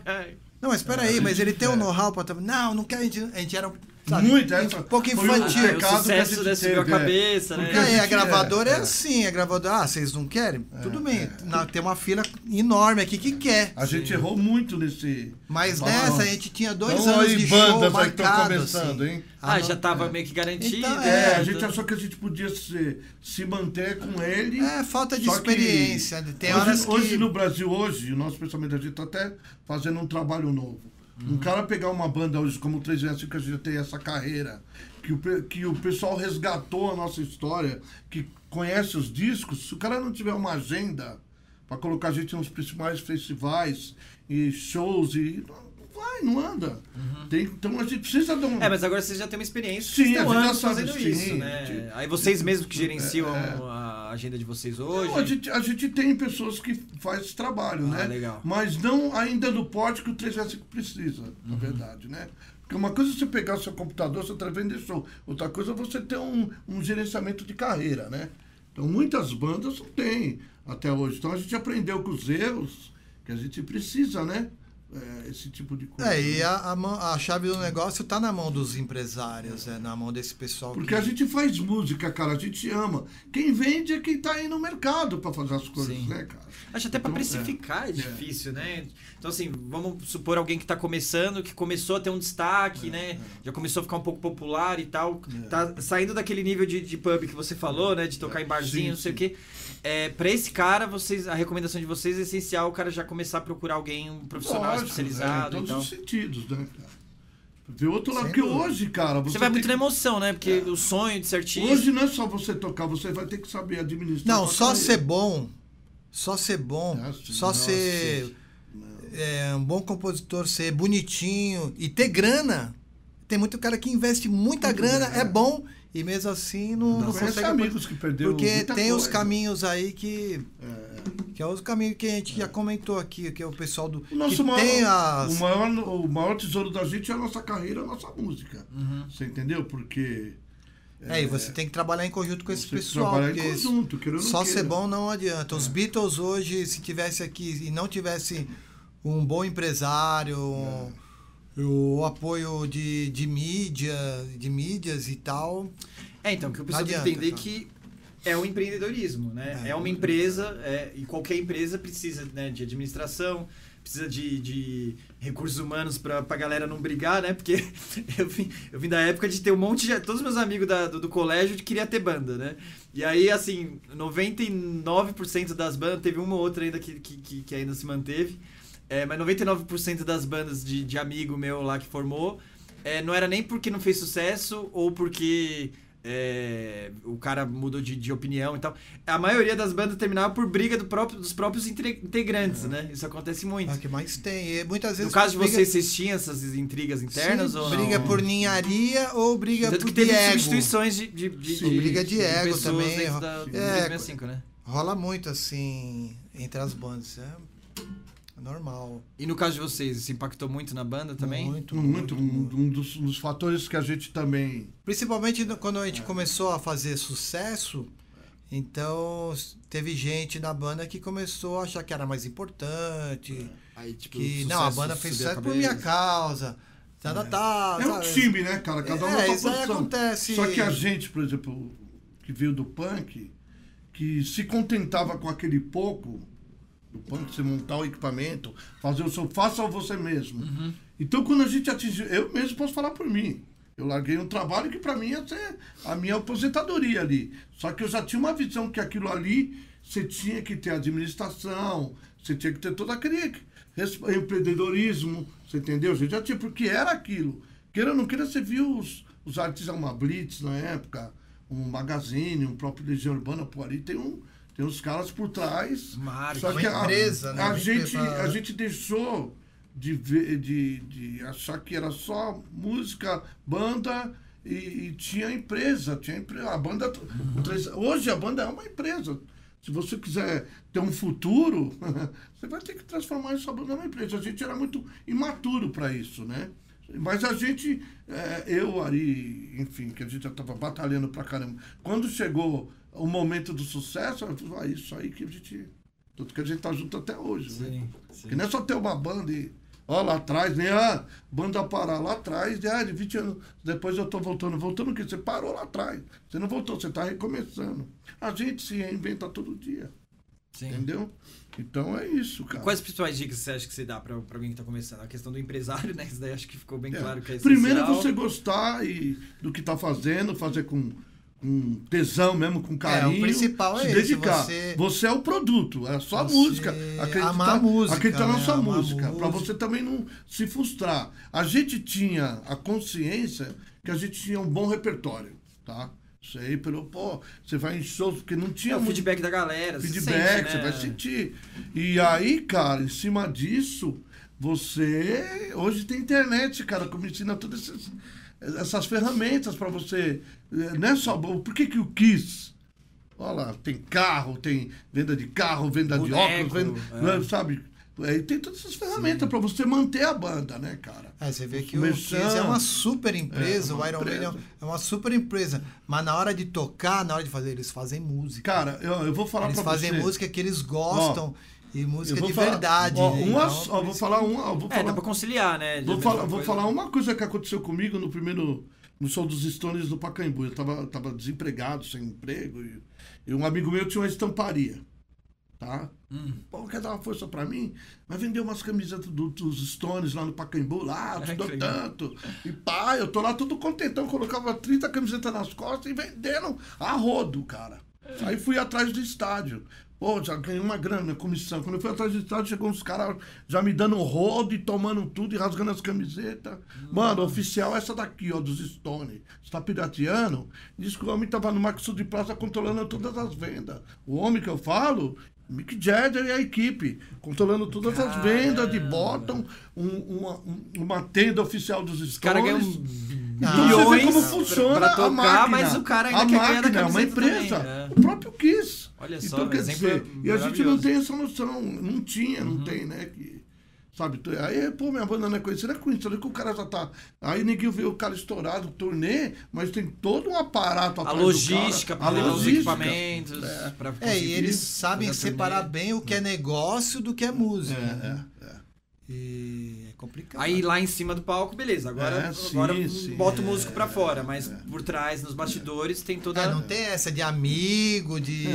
não, mas espera aí, mas ele tem o um know-how para... Não, não quer... A gente, a gente era Sabe? Muito, essa Um pouco infantil. um Ah, o sucesso né, subiu a é. cabeça, né? É, a a gente- gravadora é, é, é. assim, a gravadora, ah, vocês não querem? Tudo bem, na- tem uma fila enorme aqui que quer. A gente errou muito nesse. Mas Nossa. nessa a gente tinha dois Então, anos de show bandas estão marcado, começando, assim. hein? Ah, não- já tava é. meio que garantido. Então, né? É, a É, gente achou que a gente podia se, se manter com ele. É, falta de experiência. Tem hoje, horas que... hoje no Brasil, hoje, o nosso pensamento, a gente está até fazendo um trabalho novo. Uhum. Um cara pegar uma banda hoje como o 305, que a gente tem essa carreira, que o, que o pessoal resgatou a nossa história, que conhece os discos, se o cara não tiver uma agenda para colocar a gente nos principais festivais e shows e. Não vai, não anda. Tem, então a gente precisa dar um. É, mas agora vocês já têm uma experiência. Sim, estão a gente já sabe, fazendo sim, isso, né? Aí vocês mesmos que gerenciam É, a agenda de vocês hoje. Não, a, gente, a gente tem pessoas que fazem esse trabalho, Ah, né? legal. Mas não ainda do porte que o 365 precisa, Uhum. na verdade, né? Porque uma coisa é você pegar seu computador, você tá vendo show. Outra coisa é você ter um, um gerenciamento de carreira, né? Então, muitas bandas não têm até hoje. Então, a gente aprendeu com os erros que a gente precisa, né? É, esse tipo de coisa. É, e né? a, a, mão- a chave do negócio tá na mão dos empresários, é na mão desse pessoal. Porque que... a gente faz música, cara, a gente ama. Quem vende é quem tá aí no mercado para fazer as coisas, Sim. né, cara? Acho até pra Então, precificar é, difícil, né? Então, assim, vamos supor alguém que tá começando, que começou a ter um destaque, né? Já começou a ficar um pouco popular e tal. Tá saindo daquele nível de, de pub que você falou, né? De tocar em barzinho, Sim, não sei sim. o quê. É, pra esse cara, vocês, a recomendação de vocês é essencial o cara já começar a procurar alguém, um profissional Lógico, especializado é, em todos tal. os sentidos, né, cara? Ver outro lado, porque hoje, cara, você, Você vai muito que- na emoção, né? Porque o sonho de ser artista. Hoje não é só você tocar, você vai ter que saber administrar. Não, só carreira. ser bom, só ser bom, Nossa, só nossa, ser é, um bom compositor, ser bonitinho e ter grana. Tem muito cara que investe muita grana, é é. bom e mesmo assim não, não Conhece consegue. amigos que perderam Porque tem os coisa. caminhos aí que É. que é os caminhos que a gente já comentou aqui, que é o pessoal do O nosso maior, tem as o, maior, o maior tesouro da gente é a nossa carreira, a nossa música. Uhum. Você entendeu? Porque É, e você tem que trabalhar em conjunto com esse pessoal. trabalhar em conjunto, querendo não só queira. É. ser bom não adianta. Os Beatles hoje, se tivesse aqui e não tivesse um bom empresário, É. o apoio de, de mídia, de mídias e tal. É, então, que o pessoal tem que entender cara. que é o empreendedorismo, né? É, É. uma empresa, é, e qualquer empresa precisa né, de administração, precisa de, de recursos humanos pra, pra galera não brigar, né? Porque eu vim, eu vim da época de ter um monte de... Todos os meus amigos da- do, do colégio queriam ter banda, né? E aí, assim, 99% das bandas, teve uma ou outra ainda que, que, que ainda se manteve, é, mas 99% das bandas de, de amigo meu lá que formou, é, não era nem porque não fez sucesso ou porque é, o cara mudou de, de opinião e tal. A maioria das bandas terminava por briga do próprio, dos próprios integrantes, né? Isso acontece muito. É o que mais tem. E muitas vezes No caso de briga- vocês, vocês tinham essas intrigas internas Sim, ou briga não? por ninharia ou briga Tanto por que teve de ego. substituições de, de, de, Sim, briga de ego pessoas também. da, É, 365, né? Rola muito assim entre as bandas. É normal. E no caso de vocês, isso impactou muito na banda também? Muito, Muito, muito, um, muito. um dos, um dos fatores que a gente também. Principalmente quando a gente começou a fazer sucesso, então teve gente na banda que começou a achar que era mais importante, Aí, tipo, que o não, a sucesso banda fez sucesso por minha causa. Tá, tá, tá, É um sabe? time, né, cara? Cada um na É, sua isso acontece. Só que a gente, por exemplo, que veio do punk, que se contentava com aquele pouco, do você montar o equipamento, fazer o seu, faça você mesmo. Uhum. Então, quando a gente atingiu, eu mesmo posso falar por mim. Eu larguei um trabalho que para mim ia ser a minha aposentadoria ali. Só que eu já tinha uma visão que aquilo ali você tinha que ter administração, você tinha que ter todo aquele empreendedorismo, você entendeu? Você já tinha, porque era aquilo. Queira ou não queira, você viu os, os artistas, uma Blitz na época, um Magazine, um próprio Legião Urbana, por ali tem um. Tem uns caras por trás. Marca, Só que a- empresa, né? a, gente, empresa- a gente deixou de, ver, de, de achar que era só música, banda e, e tinha empresa. Tinha empre- a banda, três- hoje a banda é uma empresa. Se você quiser ter um futuro, você vai ter que transformar essa banda numa empresa. A gente era muito imaturo para isso, né? Mas a gente, eh, eu, Ari, enfim, que a gente já estava batalhando pra caramba. Quando chegou o momento do sucesso, ah, isso aí que a gente. Tanto que a gente tá junto até hoje, né? Sim, sim. Porque não é só ter uma banda e Ó, lá atrás, né? Ah, banda parar lá atrás, ah, de 20 anos. Depois eu tô voltando. Voltando o quê? Você parou lá atrás. Você não voltou, você tá recomeçando. A gente se reinventa todo dia. Sim. Entendeu? Então é isso, E cara. quais as principais dicas você acha que você dá pra, pra alguém que tá começando? A questão do empresário, né? Isso daí acho que ficou bem É. claro que é Primeiro é você gostar e, do que tá fazendo, fazer com, com tesão mesmo, com carinho. principal se é esse, dedicar. você- é o produto, é a sua Você música. Acreditar, amar a música, acreditar na né? sua Amar a música, para você também não se frustrar. A gente tinha a consciência que a gente tinha um bom repertório, tá? Isso aí, pelo, pô, você vai em shows, porque não tinha É o muito feedback da galera. você feedback, sente, você né? vai sentir. E aí, cara, em cima disso, você. Hoje tem internet, cara, que me ensina todas essas, essas ferramentas para você. Eh, Não é só. Por que, que o Kiss? Olha lá, tem carro, tem venda de carro, venda de Boneco, óculos, venda, é. sabe? Aí tem todas essas ferramentas para você manter a banda, né, cara? É, você vê que o. Kiss é uma super empresa, É, uma o Iron empresa. Maiden é uma super empresa. Mas na hora de tocar, na hora de fazer, eles fazem música. Cara, eu, eu vou falar eles para você. fazem música que eles gostam e música de falar- verdade. Ó, né? uma Então, por vou falar uma. Vou É, falar, dá pra conciliar, né? Vou, falar, vou falar uma coisa que aconteceu comigo no primeiro. No show dos Stones do Pacaembu. Eu tava, tava desempregado, sem emprego. E, e um amigo meu tinha uma estamparia. Tá? Hum. Pô, quer dar uma força pra mim? Vai vender umas camisetas do- dos Stones lá no Pacaembu, lá, Ai, te que dou tanto. E pá, eu tô lá todo contentão, colocava 30 camisetas nas costas e vendendo a rodo, cara. Aí fui atrás do estádio. Pô, já ganhei uma grana, comissão. Quando eu fui atrás do estádio, chegou uns caras já me dando rodo e tomando tudo e rasgando as camisetas. Mano, oficial é essa daqui, ó, dos Stones. Você tá pirateando? Diz que o homem tava no Maxo de Praça controlando todas as vendas. O homem que eu falo, Mick Jagger e a equipe, controlando todas as vendas de bottom, um- uma, um- uma tenda oficial dos Os caras ganham Stones. Ah, Então você vê bilhões como funciona pra a tocar, máquina. mas o cara ainda a quer ganhar da máquina, é uma empresa. também, é. O próprio Kiss. Olha só, então, quer exemplo dizer, e a gente não tem essa noção. Não tinha, não tem, né? Que, sabe, aí, pô, minha banda não é conhecida, é conhecida que o cara já tá. Aí ninguém vê o cara estourado, turnê, mas tem todo um aparato A logística, levar os logística. equipamentos. pra É, conseguir e eles sabem separar turnê. bem o que é negócio do que é música. né? É, é. E é complicado. Aí lá em cima do palco, beleza. Agora, É, sim, agora sim, bota o é, músico pra fora, mas por trás, nos bastidores, tem toda. É, não tem essa de amigo, de.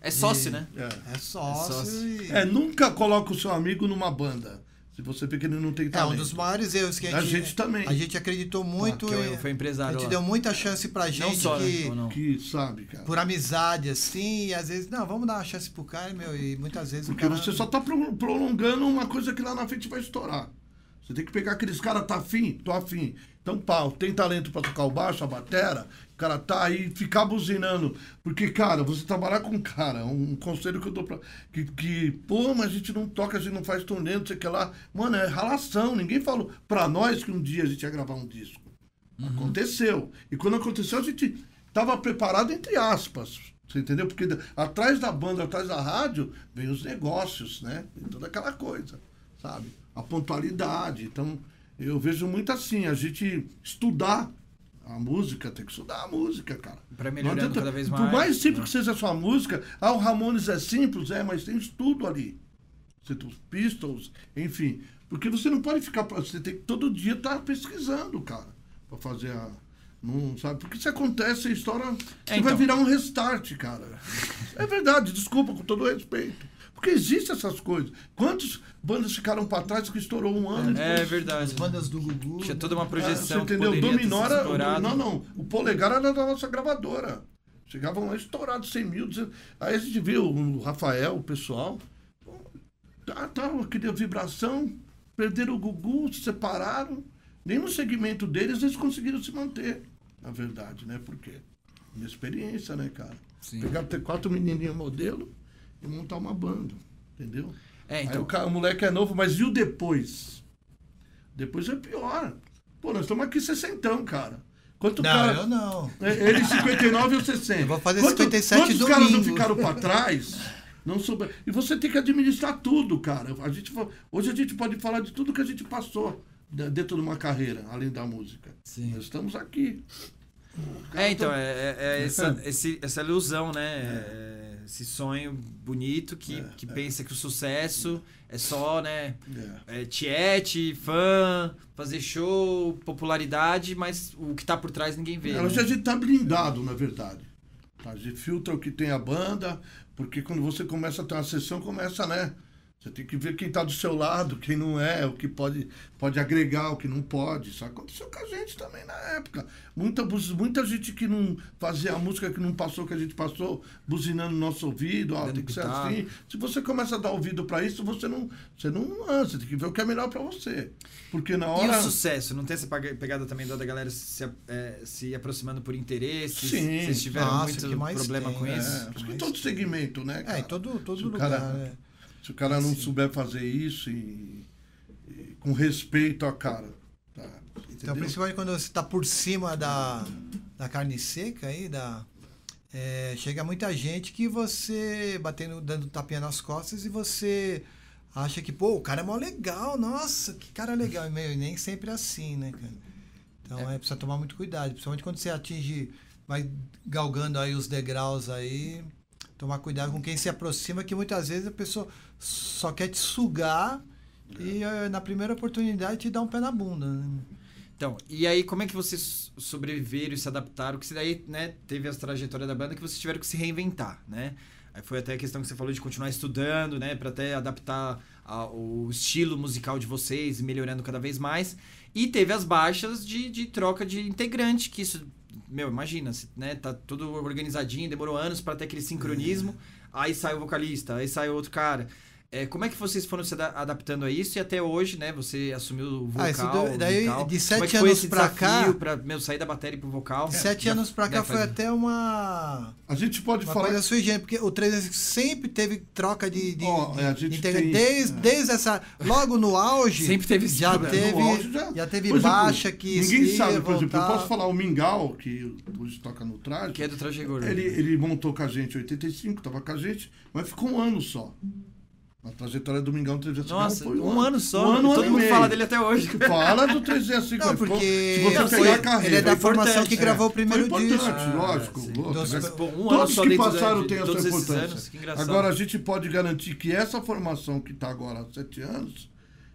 É sócio, né? É. É sócio. sócio. e- É, nunca coloca o seu amigo numa banda. Se você vê que ele não tem É talento. um dos maiores erros que a A gente, gente também. A gente acreditou muito. que e- foi a empresário gente lá. deu muita chance pra gente Não só, que. né? Não? Que sabe, cara. Por amizade, assim, e às vezes, não, vamos dar uma chance pro cara, meu, e muitas vezes Porque o cara. você só tá pro- prolongando uma coisa que lá na frente vai estourar. Você tem que pegar aqueles caras, tá afim? Tô afim. Então, pau, tem talento pra tocar o baixo, a batera, o cara tá aí, ficar buzinando. Porque, cara, você trabalhar com um cara, um conselho que eu dou pra. Que, que, pô, mas a gente não toca, a gente não faz turnê, não sei o que lá. Mano, é ralação. Ninguém falou pra nós que um dia a gente ia gravar um disco. Aconteceu. E quando aconteceu, a gente tava preparado, entre aspas. Você entendeu? Porque atrás da banda, atrás da rádio, vem os negócios, né? Tem toda aquela coisa, sabe? A pontualidade. Então, eu vejo muito assim, a gente estudar a música, tem que estudar a música, cara. Pra adianta- cada vez Por mais. mais simples né? que seja a sua música, ah, o Ramones é simples, é, mas tem estudo ali. Você tem os Pistols, enfim. Porque você não pode ficar. Você tem que todo dia estar pesquisando, cara, pra fazer a. Não, sabe? Porque se acontece a história, você É, vai então. virar um restart, cara. É verdade, desculpa, com todo respeito. Porque existem essas coisas. Quantas bandas ficaram pra trás que estourou um ano? É depois- verdade. As bandas do Gugu. Tinha toda uma é, projeção. você que entendeu? poderia ter Dominó sido era. explorado. Não, não. O polegar era da nossa gravadora. Chegavam lá estourados 100 mil. 200. Aí a gente viu o Rafael, o pessoal. Tá, tá, aquela vibração. Perderam o Gugu, se separaram. Nem no segmento deles eles conseguiram se manter. Na verdade, né? Por quê? Minha experiência, né, cara? Sim. Pegar ter quatro menininhos modelo e montar uma banda. Entendeu? É, Aí então. o, cara, o moleque é novo, mas e o depois? Depois é pior. Pô, nós estamos aqui 60, cara. Quanto Não, cara. eu não. É, Ele 59 e eu 60. Eu vou fazer Quanto- 57 Quantos caras não domingo. ficaram para trás? Não soube... E você tem que administrar tudo, cara. A gente, hoje a gente pode falar de tudo que a gente passou de- dentro de uma carreira, além da música. Sim. Nós estamos aqui. É, então, é, é- é essa, esse- essa ilusão, né? É, esse sonho bonito que, que pensa que o sucesso é só, né? É. É, tiete, fã, fazer show, popularidade, mas o que tá por trás ninguém vê. É, né? A gente tá blindado, na verdade. A gente filtra o que tem a banda, porque quando você começa a ter uma sessão, começa, né? Você tem que ver quem tá do seu lado, quem não é, o que pode, pode agregar, o que não pode. Isso aconteceu com a gente também na época. Muita, muita gente que não fazia a música que não passou, que a gente passou, buzinando no nosso ouvido, Dando tem que ser assim. Se você começa a dar ouvido para isso, você não, você não anda, você tem que ver o que é melhor para você. Porque na E hora. o sucesso? Não tem essa pega- pegada também da galera se, é, se aproximando por interesse? Sim. Vocês tiveram Nossa, muito que mais problema tem, com é. isso? É, acho que em todo segmento, né? É, cara? em todo, todo lugar. cara- né? Se o cara não souber fazer isso e, e com respeito à cara. Tá, Então, principalmente quando você está por cima da, da carne seca aí, da, é, chega muita gente que você batendo, dando tapinha nas costas e você acha que, pô, o cara é mó legal, nossa, que cara legal. E meio, nem sempre é assim, né, cara? Então é, precisa tomar muito cuidado, principalmente quando você atinge, vai galgando aí os degraus aí, tomar cuidado com quem se aproxima, que muitas vezes a pessoa só quer te sugar e eh, na primeira oportunidade te dá um pé na bunda, né? Então, e aí como é que vocês sobreviveram e se adaptaram? Porque você daí, né, teve as trajetórias da banda que vocês tiveram que se reinventar, né? Aí foi até a questão que você falou de continuar estudando, né, para até adaptar a- o estilo musical de vocês, melhorando cada vez mais. E teve as baixas de, de troca de integrante, que isso, meu, imagina, né, tá tudo organizadinho, demorou anos para ter aquele sincronismo. Aí sai o vocalista, aí sai outro cara. É, como é que vocês foram se ada- adaptando a isso e até hoje, né? Você assumiu o vocal Ah, isso daí- daí, tal. de Como é sete que foi anos pra desafio cá- pra, meu, sair da bateria pro vocal? De sete Já- anos pra cá né, foi faz- até uma, A gente pode uma falar. coisa sui generis, porque o 3 sempre teve troca de, de, é, a gente de tem- desde, é. desde essa. Logo no auge. Sempre teve esse já problema. teve, No auge já- já teve exemplo, baixa que Ninguém sabe, por exemplo, eu posso falar o Mingau, que hoje toca no traje. Que é do Traje Gordo. Ele, ele montou com a gente em 85, tava com a gente, mas ficou um ano só. A trajetória do no 305 Nossa, foi um, ano só. Um ano, um Todo mundo fala dele até hoje. Fala do 305. Não, pô, porque se você pegar a carreira, ele é da formação que é. gravou o primeiro foi importante, disco. Ah, lógico. sim. lógico? Mas, pô, um ano Todos que passaram de, têm de a todos sua esses importância. anos. Agora a gente pode garantir que essa formação que está agora há sete anos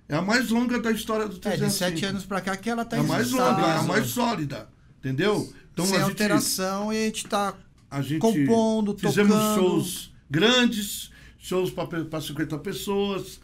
é a mais longa da história do É, 305. de sete anos pra cá que ela tá É a mais longa, é a mais sólida. Entendeu? Então sem a gente, alteração e a gente tá gente compondo, fizemos tocando. shows grandes, shows para 50 pessoas.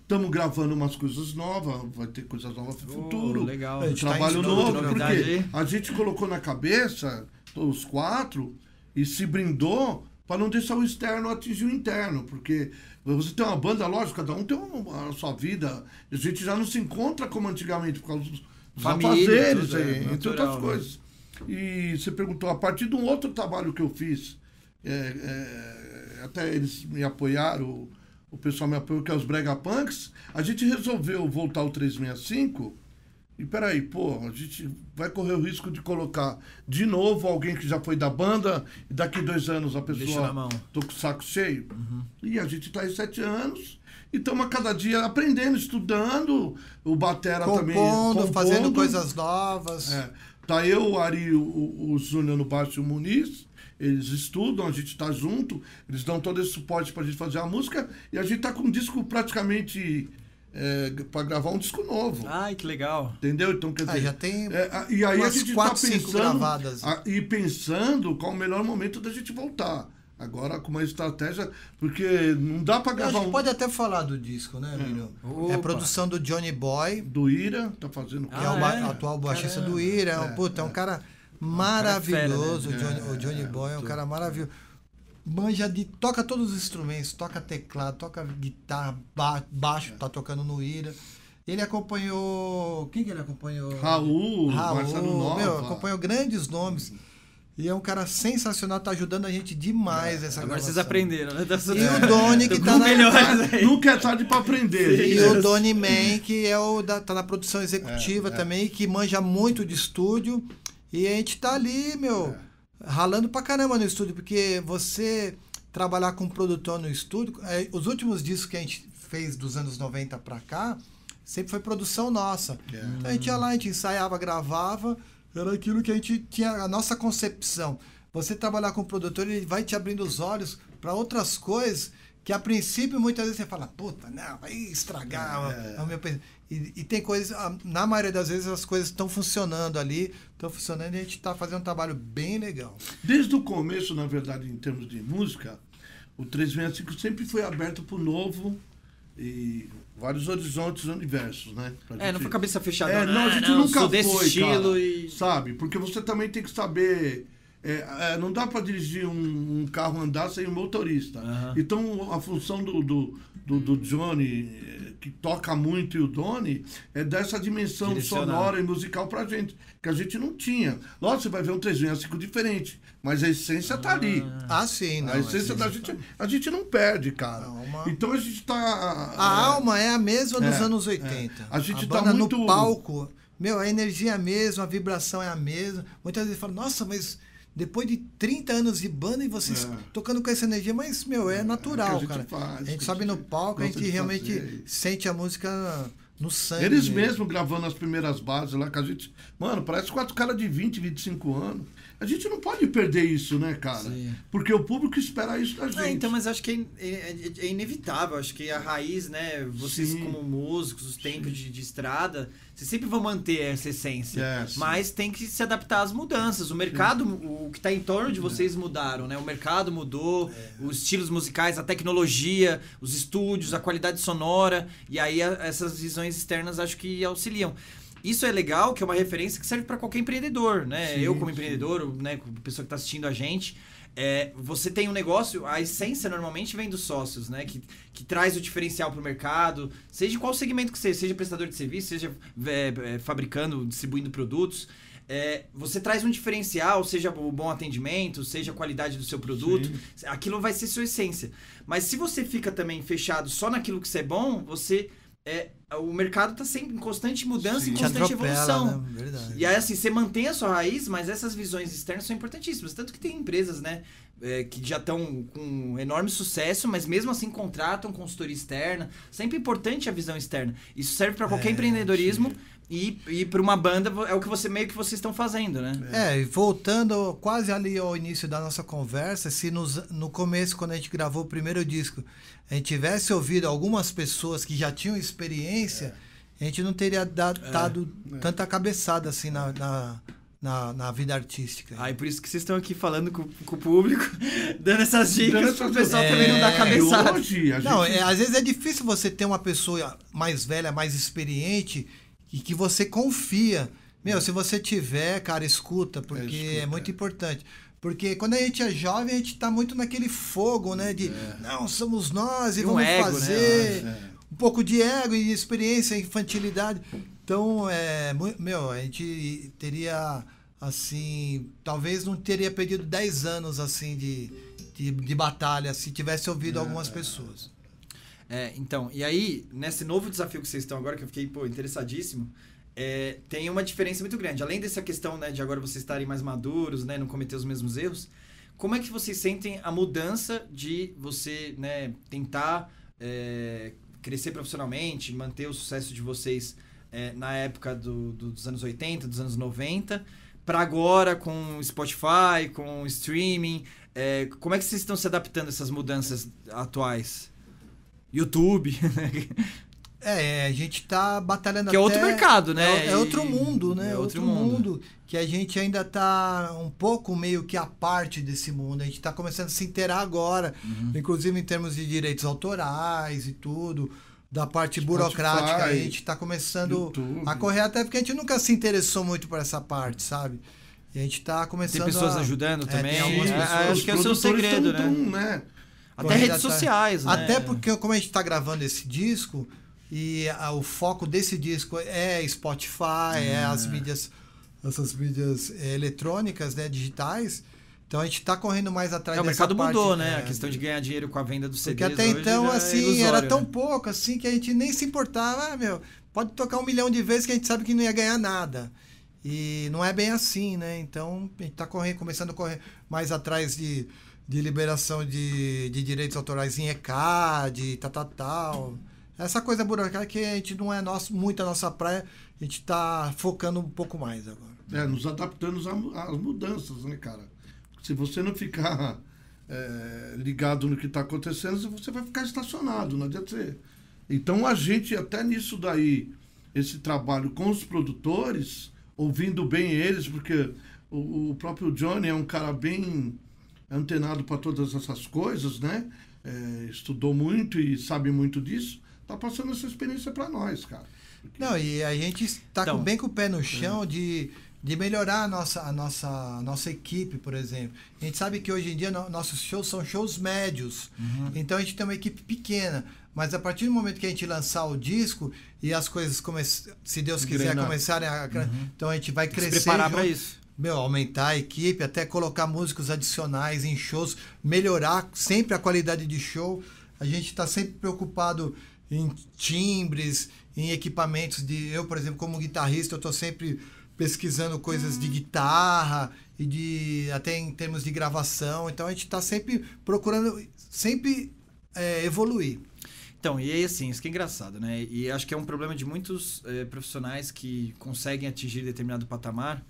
Estamos gravando umas coisas novas, vai ter coisas novas no Oh, futuro. legal. A gente tá trabalho estudo, novo, porque a gente colocou na cabeça, os quatro, e se brindou para não deixar o externo atingir o interno, porque você tem uma banda, lógico, cada um tem uma, a sua vida, a gente já não se encontra como antigamente, por causa dos, Família, afazeres, é, entre natural, outras né? coisas. E você perguntou, a partir de um outro trabalho que eu fiz, é, é, até eles me apoiaram, o, o pessoal me apoiou, que é os Brega Punks, a gente resolveu voltar ao 365 e peraí, pô, a gente vai correr o risco de colocar de novo alguém que já foi da banda e daqui dois anos a Deixa pessoa na mão. tô com o saco cheio. E a gente tá aí sete anos e estamos a cada dia aprendendo, estudando, o Batera também. compondo, fazendo compondo. coisas novas. É. Tá eu, o Ari, o, o Júnior no baixo e o Muniz. Eles estudam, a gente tá junto, eles dão todo esse suporte pra gente fazer a música e a gente tá com um disco praticamente é, para gravar um disco novo. Ai, que legal. Entendeu? Então, quer Ah, dizer. já tem é, a- e aí a gente quatro, tá cinco pensando. gravadas. a- e pensando qual o melhor momento da gente voltar. Agora, com uma estratégia. Porque não dá pra A gravar gente um. pode até falar do disco, né, Emílio? É Opa. produção do Johnny Boy, Do Ira, tá fazendo. que Ah, é o ba- é? atual baixista do Ira. É um, É, puta, é um é. cara é fera, né? maravilhoso. o, Johnny, É, o Johnny é, Boy é um cara maravilhoso. Manja de. Toca todos os instrumentos, toca teclado, toca guitarra, ba- baixo, tá tocando no Ira. Ele acompanhou. Quem que ele acompanhou? Raul, Marcelo Nova. Meu, acompanhou grandes nomes. E é um cara sensacional, tá ajudando a gente demais essa Agora vocês gravação. aprenderam, né? E o Doni que tá na-. Nunca é tarde pra aprender. E o Donnie Man, que é o da, tá na produção executiva É, é. também, que manja muito de estúdio. E a gente tá ali, meu, ralando pra caramba no estúdio, porque você trabalhar com produtor no estúdio, é, os últimos discos que a gente fez dos anos 90 pra cá, sempre foi produção nossa. É. Então a gente ia lá, a gente ensaiava, gravava, era aquilo que a gente tinha, a nossa concepção. Você trabalhar com o produtor, ele vai te abrindo os olhos para outras coisas que a princípio muitas vezes você fala, puta, não, vai estragar é. o meu e, e, tem coisas, na maioria das vezes as coisas estão funcionando ali, estão funcionando e a gente está fazendo um trabalho bem legal. Desde o começo, na verdade, em termos de música, o 365 sempre foi aberto para o novo e vários horizontes universos, né? Pra é, gente... não foi cabeça fechada. É, não, a gente não, nunca desse foi, estilo cara, e... Sabe? Porque você também tem que saber... É, é, não dá para dirigir um, um, carro andar sem um motorista. Uhum. Então, a função do, do, do, do Johnny que toca muito e o Doni é dessa dimensão sonora e musical pra gente, que a gente não tinha. Lógico, você vai ver um 365 diferente, mas a essência tá ali. Ah, sim, não, A essência da gente, a gente não perde, cara. Alma... Então a gente tá. A é, alma é a mesma dos é, anos 80. É. A gente a tá muito. no palco, meu, a energia é a mesma, a vibração é a mesma. Muitas vezes fala, nossa, mas depois de 30 anos de banda e vocês é. tocando com essa energia, mas, meu, é, é natural, é a cara. Faz, a gente sobe no palco, a gente realmente fazer. sente a música no sangue. Eles mesmo gravando as primeiras bases lá, que a gente. Mano, parece quatro caras de 20, 25 anos. A gente não pode perder isso, né, cara? Sim. Porque o público espera isso da gente. É, então, mas acho que é, é, é, inevitável. Acho que a raiz, né? Vocês, Sim. como músicos, os tempos de, de, estrada, vocês sempre vão manter essa essência. É, mas tem que se adaptar às mudanças. O mercado, sim. o que está em torno de vocês mudaram, né? O mercado mudou, é. os estilos musicais, a tecnologia, os estúdios, a qualidade sonora. E aí a, essas visões externas acho que auxiliam. Isso é legal, que é uma referência que serve para qualquer empreendedor, né? Sim, eu como empreendedor, sim. né, pessoa que está assistindo a gente, é, você tem um negócio, a essência normalmente vem dos sócios, né? Que, que traz o diferencial para o mercado, seja qual segmento que seja, seja prestador de serviço, seja é, é, fabricando, distribuindo produtos. É, você traz um diferencial, seja o bom atendimento, seja a qualidade do seu produto, Sim. aquilo vai ser sua essência. Mas se você fica também fechado só naquilo que você é bom, você é, o mercado está sempre em constante mudança e constante atropela, evolução. Né? E aí, assim, você mantém a sua raiz, mas essas visões externas são importantíssimas. Tanto que tem empresas, né, é, que já estão com enorme sucesso, mas mesmo assim contratam consultoria externa. Sempre importante a visão externa. Isso serve para qualquer é, empreendedorismo. Sim. E, e para uma banda é o que você meio que vocês estão fazendo, né? É, e voltando quase ali ao início da nossa conversa, se nos, no começo, quando a gente gravou o primeiro disco, a gente tivesse ouvido algumas pessoas que já tinham experiência, é. a gente não teria dado, é. dado é. tanta cabeçada assim na, na na, na vida artística. Ah, e por isso que vocês estão aqui falando com, com o público, dando essas dicas para o pessoal é... também não dar cabeçada. Hoje, gente... Não, é, às vezes é difícil você ter uma pessoa mais velha, mais experiente e que você confia. Meu, se você tiver, cara, escuta, porque é, escuta, é muito importante. Porque quando a gente é jovem, a gente está muito naquele fogo, né? De é. não, somos nós e, e vamos um ego, né? fazer. Né? Um pouco de ego e experiência, infantilidade. Então, é, meu, a gente teria, assim, talvez não teria perdido 10 anos, assim, de, de, de batalha se tivesse ouvido é. algumas pessoas. É, então, e aí, nesse novo desafio que vocês estão agora, que eu fiquei, pô, interessadíssimo, é, tem uma diferença muito grande. Além dessa questão né, de agora vocês estarem mais maduros, né, não cometer os mesmos erros, como é que vocês sentem a mudança de você né, tentar é, crescer profissionalmente, manter o sucesso de vocês é, na época do, do, dos anos 80, dos anos 90, para agora com Spotify, com streaming? É, como é que vocês estão se adaptando a essas mudanças atuais? YouTube, né? É, a gente tá batalhando Que é outro mercado, né? É, é outro mundo, né? É outro, outro mundo. mundo. Que a gente ainda tá um pouco meio que a parte desse mundo. A gente tá começando a se inteirar agora, uhum. inclusive em termos de direitos autorais e tudo. Da parte Spotify, burocrática, a gente tá começando YouTube. a correr até porque a gente nunca se interessou muito por essa parte, sabe? E a gente tá começando. Tem pessoas a... ajudando é, também. Tem algumas pessoas. É, acho que é o seu segredo, tão, né? Tão, né? Até redes sociais, né? Até porque, como a gente tá gravando esse disco, e a, o foco desse disco é Spotify, é as hum. mídias, essas mídias é, eletrônicas, né, digitais. Então a gente está correndo mais atrás é, o mercado parte, mudou, né? É, a questão de ganhar dinheiro com a venda do CD. Porque até então, é assim, era tão né? pouco assim que a gente nem se importava. Ah, meu, pode tocar um milhão de vezes que a gente sabe que não ia ganhar nada. E não é bem assim, né? Então a gente está correndo, começando a correr mais atrás de, de liberação de, de direitos autorais em ECAD, tal, tal, tal. Essa coisa burocrática que a gente não é nosso, muito a nossa praia, a gente está focando um pouco mais agora. É, nos adaptando às mudanças, né, cara? Se você não ficar é, ligado no que está acontecendo, você vai ficar estacionado, não adianta você. Então a gente, até nisso daí, esse trabalho com os produtores, ouvindo bem eles, porque o, o próprio Johnny é um cara bem antenado para todas essas coisas, né? É, estudou muito e sabe muito disso, tá passando essa experiência para nós, cara. Não, e a gente está Então, bem com o pé no chão de, de melhorar a nossa, a, nossa, a nossa equipe, por exemplo. A gente sabe que hoje em dia no- nossos shows são shows médios. Então a gente tem uma equipe pequena. Mas a partir do momento que a gente lançar o disco e as coisas, come se Deus quiser, Engrenar. começarem a. Então a gente vai Se crescer. preparar para isso. Meu, aumentar a equipe, até colocar músicos adicionais em shows, melhorar sempre a qualidade de show. A gente está sempre preocupado em timbres, em equipamentos de. Eu, por exemplo, como guitarrista, eu estou sempre pesquisando coisas de guitarra e de até em termos de gravação. Então a gente está sempre procurando sempre é, evoluir. Então, e aí assim, isso que é engraçado, né? E acho que é um problema de muitos eh, profissionais que conseguem atingir determinado patamar,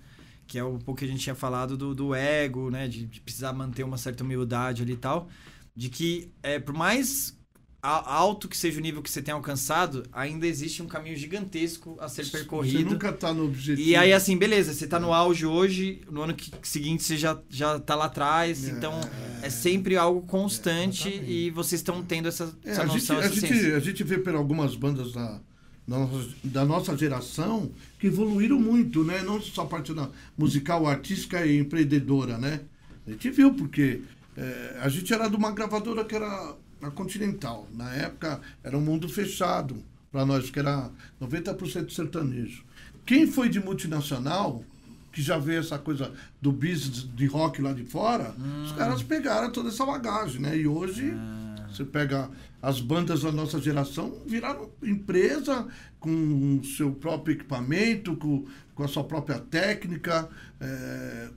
que é um pouco que a gente tinha falado do, do ego, né? De, de precisar manter uma certa humildade ali e tal. De que, é, por mais alto que seja o nível que você tenha alcançado, ainda existe um caminho gigantesco a ser Você percorrido. nunca tá no objetivo. E aí, assim, beleza, você tá no auge hoje, no ano que- seguinte você já, já tá lá atrás, É. então é sempre algo constante Exatamente. e vocês estão tendo essa, É, essa a, gente, noção, a, essa gente, a gente vê por algumas bandas da, da, nossa, da nossa geração que evoluíram muito, né? Não só a parte da musical, artística e empreendedora, né? A gente viu, porque é, a gente era de uma gravadora que era a Continental. Na época era um mundo fechado para nós, que era 90% sertanejo. Quem foi de multinacional, que já vê essa coisa do business de rock lá de fora, os caras pegaram toda essa bagagem, né? E hoje você pega as bandas da nossa geração, viraram empresa com o seu próprio equipamento, com, com a sua própria técnica. é,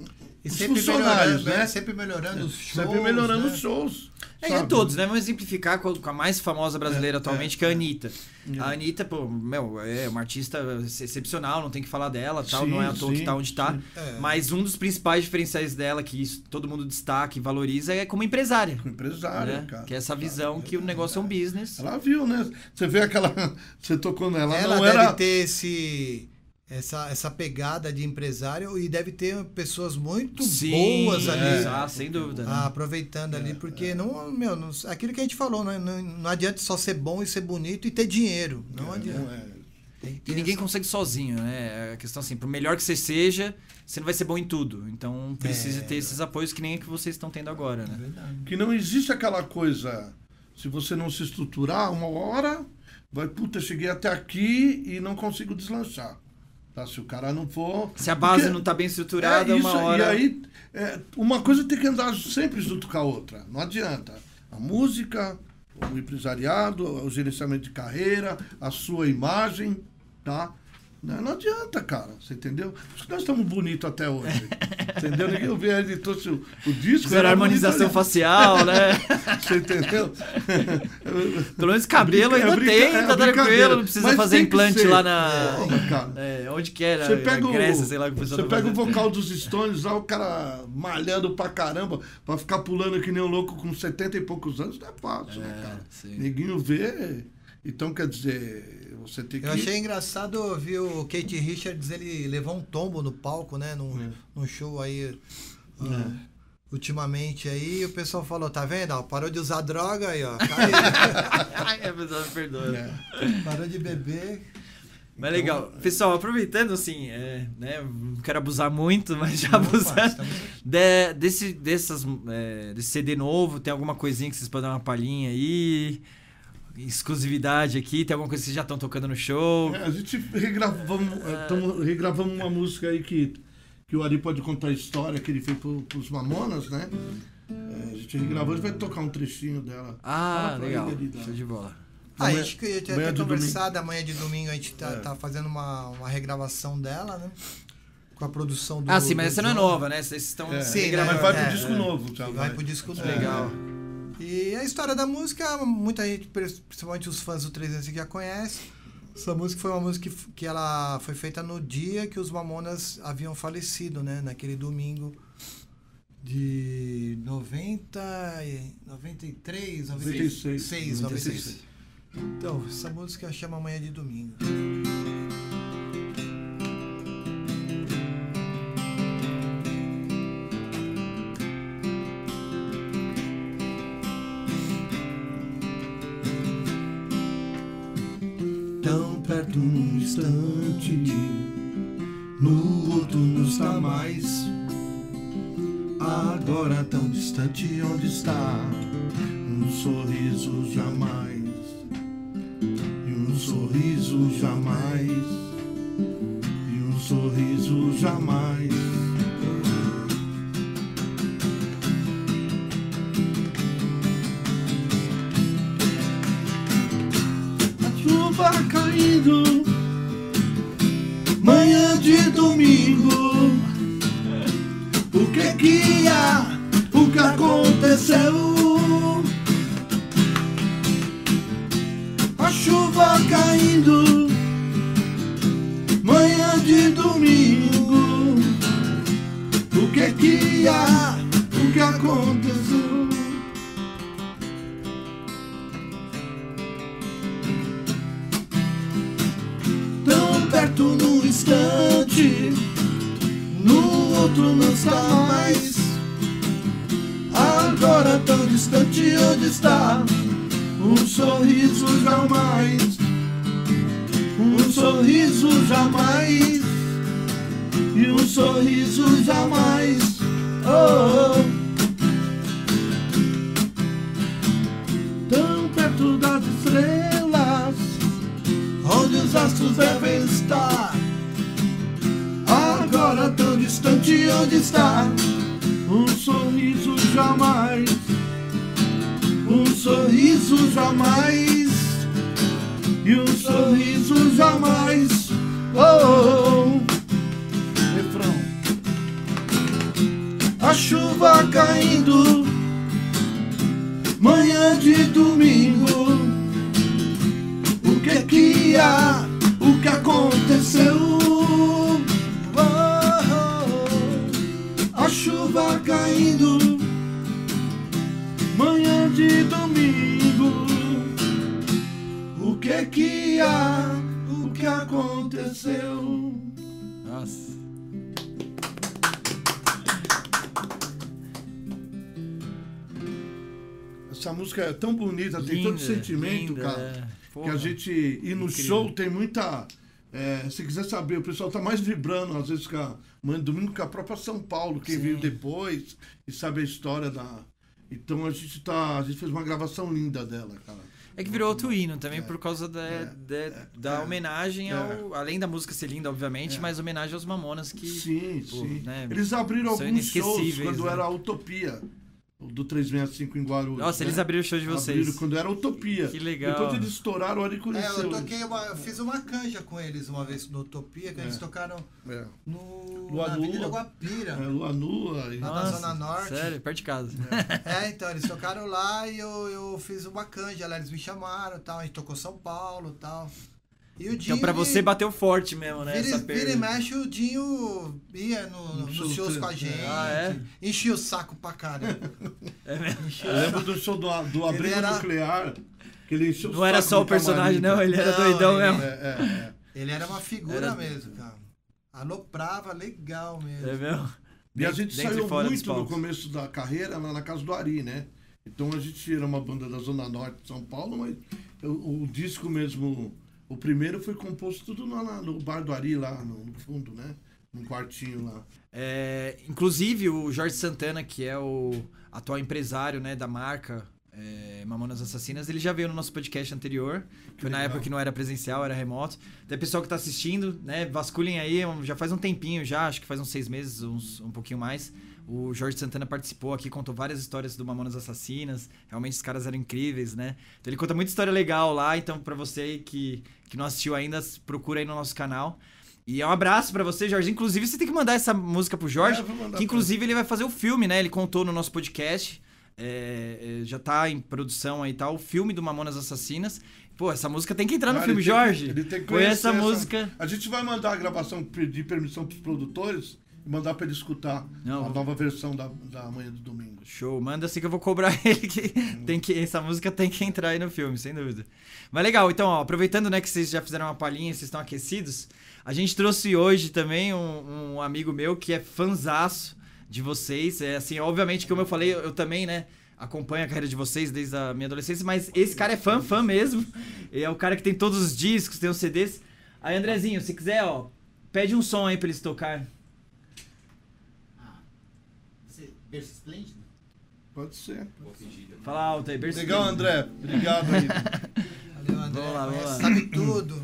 E os sempre funcionários, melhorando, né? Sempre melhorando os shows. Sempre melhorando né? os shows. É, e sabe? a todos, né? Vamos exemplificar com a, com a mais famosa brasileira É, atualmente, é, que é a é. Anitta. A Anitta, pô, meu, é uma artista excepcional, não tem que falar dela, tal, Sim, não é à toa que sim, tá onde tá. sim. É. Mas um dos principais diferenciais dela, que isso todo mundo destaca e valoriza, é como empresária. Com empresária, né? cara. Que é essa visão que o negócio é um business. Ela viu, né? Você vê aquela. Você tocou nela. Ela não deve era. ter esse, essa, essa pegada de empresário e deve ter pessoas muito boas ali. é, ah, sem dúvida. né? aproveitando ali, porque não, meu, não, aquilo que a gente falou, né? não, não adianta só ser bom e ser bonito e ter dinheiro. Não adianta. Não é. Que ter E ninguém essa- consegue sozinho, né? A questão assim, por melhor que você seja, você não vai ser bom em tudo. Então precisa É. ter esses apoios que nem que vocês estão tendo agora, né? Verdade. Que não existe aquela coisa. Se você não se estruturar, uma hora vai, puta, cheguei até aqui e não consigo deslanchar. Tá? Se o cara não for. Se a base não tá bem estruturada, É uma isso, hora. E aí, é, uma coisa tem que andar sempre junto com a outra. Não adianta. A música, o empresariado, o gerenciamento de carreira, a sua imagem, tá? Não, não adianta, cara. Você entendeu? Por isso que nós estamos bonitos até hoje. entendeu? Ninguém vê ele trouxe o, o disco. Fizeram era harmonização bonito, facial, né? Você entendeu? Pelo menos cabelo É brinca- ainda é tem, brinca- tá é brincadeira. tranquilo, não precisa Mas fazer tem implante lá na. Cara. É, onde que era? Você pega, na o, Grécia, sei lá que você tá pega o vocal dos Stones lá, o cara malhando pra caramba, pra ficar pulando que nem um louco com 70 e poucos anos, não é fácil, né, É, cara? sim. Ninguém vê. Então, quer dizer, você tem que. Eu achei engraçado ouvir o Kate Richards, ele levou um tombo no palco, né? Num, É. num show aí. ah, Ultimamente aí, o pessoal falou, tá vendo? ó, parou de usar droga aí, ó. caiu. Ai, a pessoa me perdoa. É. parou de beber. Mas legal. Pessoal, aproveitando assim, é, né, não quero abusar muito, mas já abusando. estamos- De- desse, dessas, é, desse CD novo, tem alguma coisinha que vocês podem dar uma palhinha aí? Exclusividade aqui? Tem alguma coisa que vocês já estão tocando no show? É, a gente regravamos, é, tamo- regravamos uma música aí que, que o Ari pode contar a história que ele fez pro, pros Mamonas, né? É, a gente regravou, a gente vai tocar um trechinho dela. Ah, legal. ele, Show de bola. Ah, a Amanhã- gente que tinha amanhã até de conversado, amanhã de domingo a gente tá, É. tá fazendo uma, uma regravação dela, né? Com a produção do. Ah, sim, mas essa não é nova, né? Vocês estão É, Sim, mas vai é, pro disco é. novo, já Vai pro disco novo. Legal. E a história da música, muita gente, principalmente os fãs do 300 já conhece. Essa música foi uma música que, que ela foi feita no dia que os Mamonas haviam falecido, né? Naquele domingo, De 90, e- 93, 96, 96. 96. Então, essa música chama Amanhã de Domingo. Num instante, no outro não está mais. Agora tão distante, onde está? Um sorriso jamais. E um sorriso jamais. E um sorriso jamais. Caindo, de sentimento, linda, cara. é. Que a gente ir no Incrível. show tem muita. é, se quiser saber, o pessoal tá mais vibrando, às vezes, com a Mãe do Domingo, que a própria São Paulo, Sim. veio depois e sabe a história da. Então a gente tá. A gente fez uma gravação linda dela, cara. É que virou outro hino também por causa da, da, da é, homenagem é. ao. Além da música ser linda, obviamente, É. mas homenagem aos Mamonas que. Sim, pô, sim. né, Eles abriram alguns shows quando né? era a Utopia, do 365 em Guarulhos. Nossa, né? eles abriram o show de vocês. Abriram quando era Utopia. Que legal. Depois eles estouraram, olha e É, conheceu. eu toquei uma, eu fiz uma canja com eles uma vez no Utopia, que eles tocaram É. no, Lua na Avenida Nua. Guapira. É, Lua Nua. Lá na Zona Norte. Sério, perto de casa. É, então, eles tocaram lá e eu, eu fiz uma canja lá, eles me chamaram e tal, a gente tocou São Paulo e tal. E o Dinho. Então pra você bateu forte mesmo, né? Vira, essa vira e mexe, o Dinho ia no, No nos show shows com a gente. Ah, é? Enchia o saco pra caramba. É mesmo? Enchia Eu o lembro saco. do show do, do Abrigo era- Nuclear, que ele encheu Não era saco só o personagem, camarim, não, ele era Não, doidão ele- mesmo. É, é, é. Ele era uma figura Era- mesmo, cara. Aloprava legal mesmo. É mesmo? E a gente dentro saiu muito no começo da carreira lá na casa do Ari, né? Então a gente era uma banda da Zona Norte de São Paulo, mas o, o disco mesmo, o primeiro foi composto tudo lá, no bar do Ari, lá no, fundo, né? Num quartinho lá. É, inclusive, o Jorge Santana, que é o atual empresário né, da marca é, Mamonas Assassinas, ele já veio no nosso podcast anterior. Foi na época que não era presencial, era remoto. Tem pessoal que tá assistindo, né? Vasculhem aí, já faz um tempinho já, acho que faz uns seis meses, uns, um pouquinho mais. O Jorge Santana participou aqui, contou várias histórias do Mamonas Assassinas. Realmente os caras eram incríveis, né? Então ele conta muita história legal lá. Então, pra você que, que não assistiu ainda, procura aí no nosso canal. E é um abraço pra você, Jorge. Inclusive, você tem que mandar essa música pro Jorge. É, que inclusive ele vai fazer o filme, né? Ele contou no nosso podcast. É, é, já tá em produção aí e tal. O filme do Mamonas Assassinas. Pô, essa música tem que entrar no Ah, filme, ele tem Jorge. ele tem que Põe essa conhecer música. A gente vai mandar a gravação, pedir permissão pros produtores e mandar pra ele escutar Não, a nova versão da, da manhã do domingo. Show, manda assim que eu vou cobrar ele que tem que essa música tem que entrar aí no filme, sem dúvida. Mas legal, então, ó, aproveitando, né, que vocês já fizeram uma palhinha, vocês estão aquecidos, a gente trouxe hoje também um, um amigo meu que é fanzaço de vocês, é assim, obviamente como eu falei, eu, eu também, né, acompanho a carreira de vocês desde a minha adolescência, mas esse cara é fã, fã mesmo. É o cara que tem todos os discos, tem os CDs. Aí, Andrezinho, se quiser, ó, pede um som aí pra eles tocar. Pode ser. Fala alto aí, berço. Legal, André. Obrigado aí. Valeu, André. Vamos lá, vamos lá. Sabe tudo.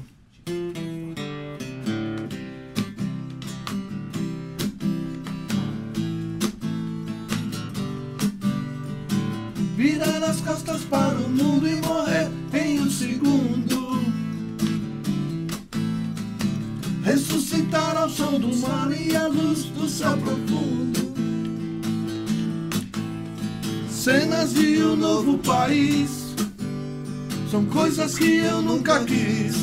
Virar as costas para o mundo e morrer em um segundo. Ressuscitar ao som do mar e à luz do céu profundo. Cenas de um novo país são coisas que eu nunca quis.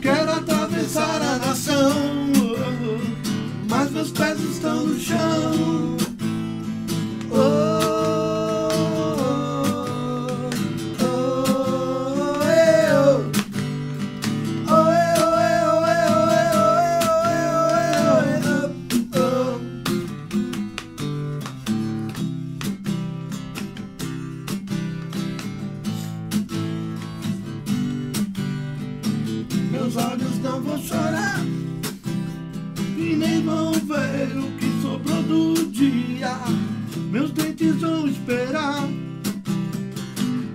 Quero atravessar a nação, mas meus pés estão no chão. Oh, Vão esperar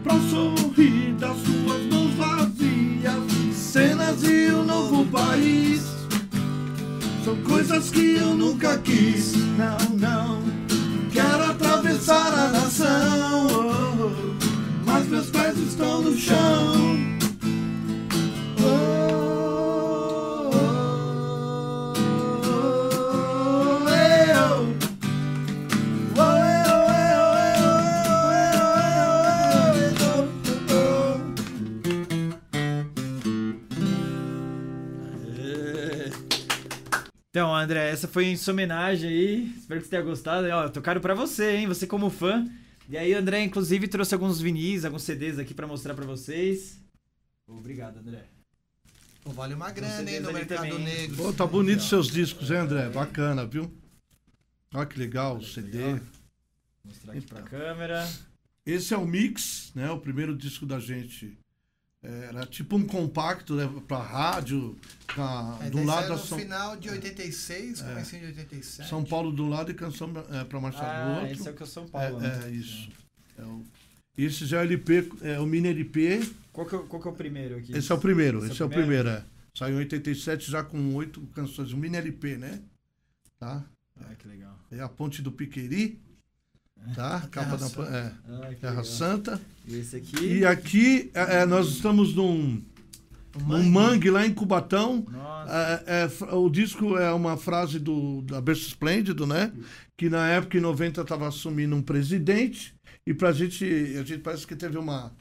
pra sorrir das suas mãos vazias. Cenas de um novo país são coisas que eu nunca quis. Não, não. Quero atravessar a nação, mas meus pés estão no chão. André, essa foi em sua homenagem aí. Espero que você tenha gostado. Ó, tocaram pra você, hein? Você como fã. E aí, André, inclusive, trouxe alguns vinis, alguns CDs aqui pra mostrar pra vocês. Obrigado, André. Pô, vale uma grana, hein, no mercado também. negro. Pô, tá bonito os seus discos, hein, André? Bacana, viu? Olha que legal, o CD. Legal. Mostrar aqui pra câmera. Esse é o Mix, né? O primeiro disco da gente. Era tipo um compacto né, pra rádio. Pra, É, do lado no São, final de 86, comecinho de 87. São Paulo do lado e canção é, pra marchar do Ah, outro. esse é o que é o São É, Paulo, né? é, isso. É o, esse já é o LP, é o mini LP. Qual que, é, o- qual que é o primeiro aqui? Esse é o primeiro, Esse é o esse é o primeiro? primeiro, é. Saiu em 87 já com oito canções, um mini LP, né? Tá? Ah, que legal. É a Ponte do Piqueri, tá? Capa da Santa. é, Ah, Terra legal. Santa. E esse aqui? E aqui é, é, nós estamos num, num mangue lá em Cubatão. Nossa. É, é, o disco é uma frase do da Berço Esplêndido, né? Que na época, em 90, estava assumindo um presidente. E pra gente, a gente parece que teve uma,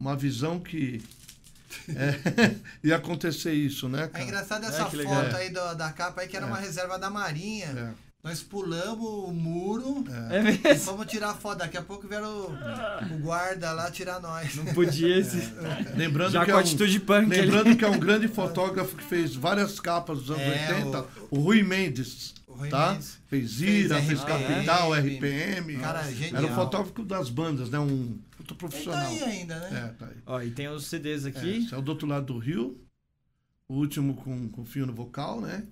uma visão que é, ia acontecer isso, né, É cara? engraçado É, essa que foto legal. aí do- da capa aí, que era É. uma reserva da Marinha. É, Nós pulamos o muro É e mesmo? fomos tirar a foto. Daqui a pouco vieram o, o guarda lá tirar nós. Não podia esse. Lembrando Já que com é um, atitude punk. ali. lembrando que é um grande fotógrafo que fez várias capas dos anos É, 80, o, Rui Mendes. O Rui tá? Mendes. Fez Ira, Fez fez, RPM. Capital, RPM. Cara, genial. Era o fotógrafo das bandas, né? Um puta Ele tá profissional. aí ainda, né? É, tá aí. Ó, e tem os CDs É, aqui. esse é o do outro lado do rio. O último com, com fio no vocal, né?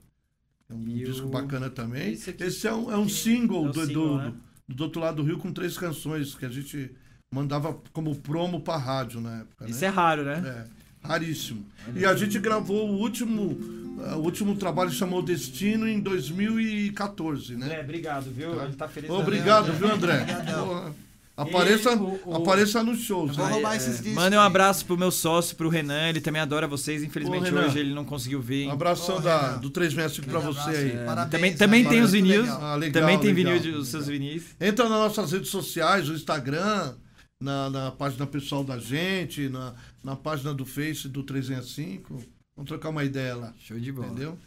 É um E disco o- bacana também. Esse Esse, aqui- é, um, é um single, É o do, single, do, né? do, do outro lado do rio com três canções que a gente mandava como promo pra rádio na época. Isso né? é raro, né? É, raríssimo. E a gente gravou o último, eh, o último trabalho chamou Destino em 2014, né? André, obrigado, viu? Ele tá feliz. Obrigado, André. viu, André? Obrigadão. Apareça, o- o- apareça nos shows. Vou né? roubar é, esses discos. Mandem um abraço pro meu sócio, pro Renan. Ele também adora vocês. Infelizmente Ô, hoje ele não conseguiu vir. Um abração Ô, da, do 365 pra você abraço, aí. é. Parabéns, também também né? tem os vinis. legal. Ah, legal, também tem legal. vinil de, os seus vinis. Entra nas nossas redes sociais, o Instagram, na, na página pessoal da gente, na, na página do Face do 365. Vamos trocar uma ideia lá. Show de bola. Entendeu?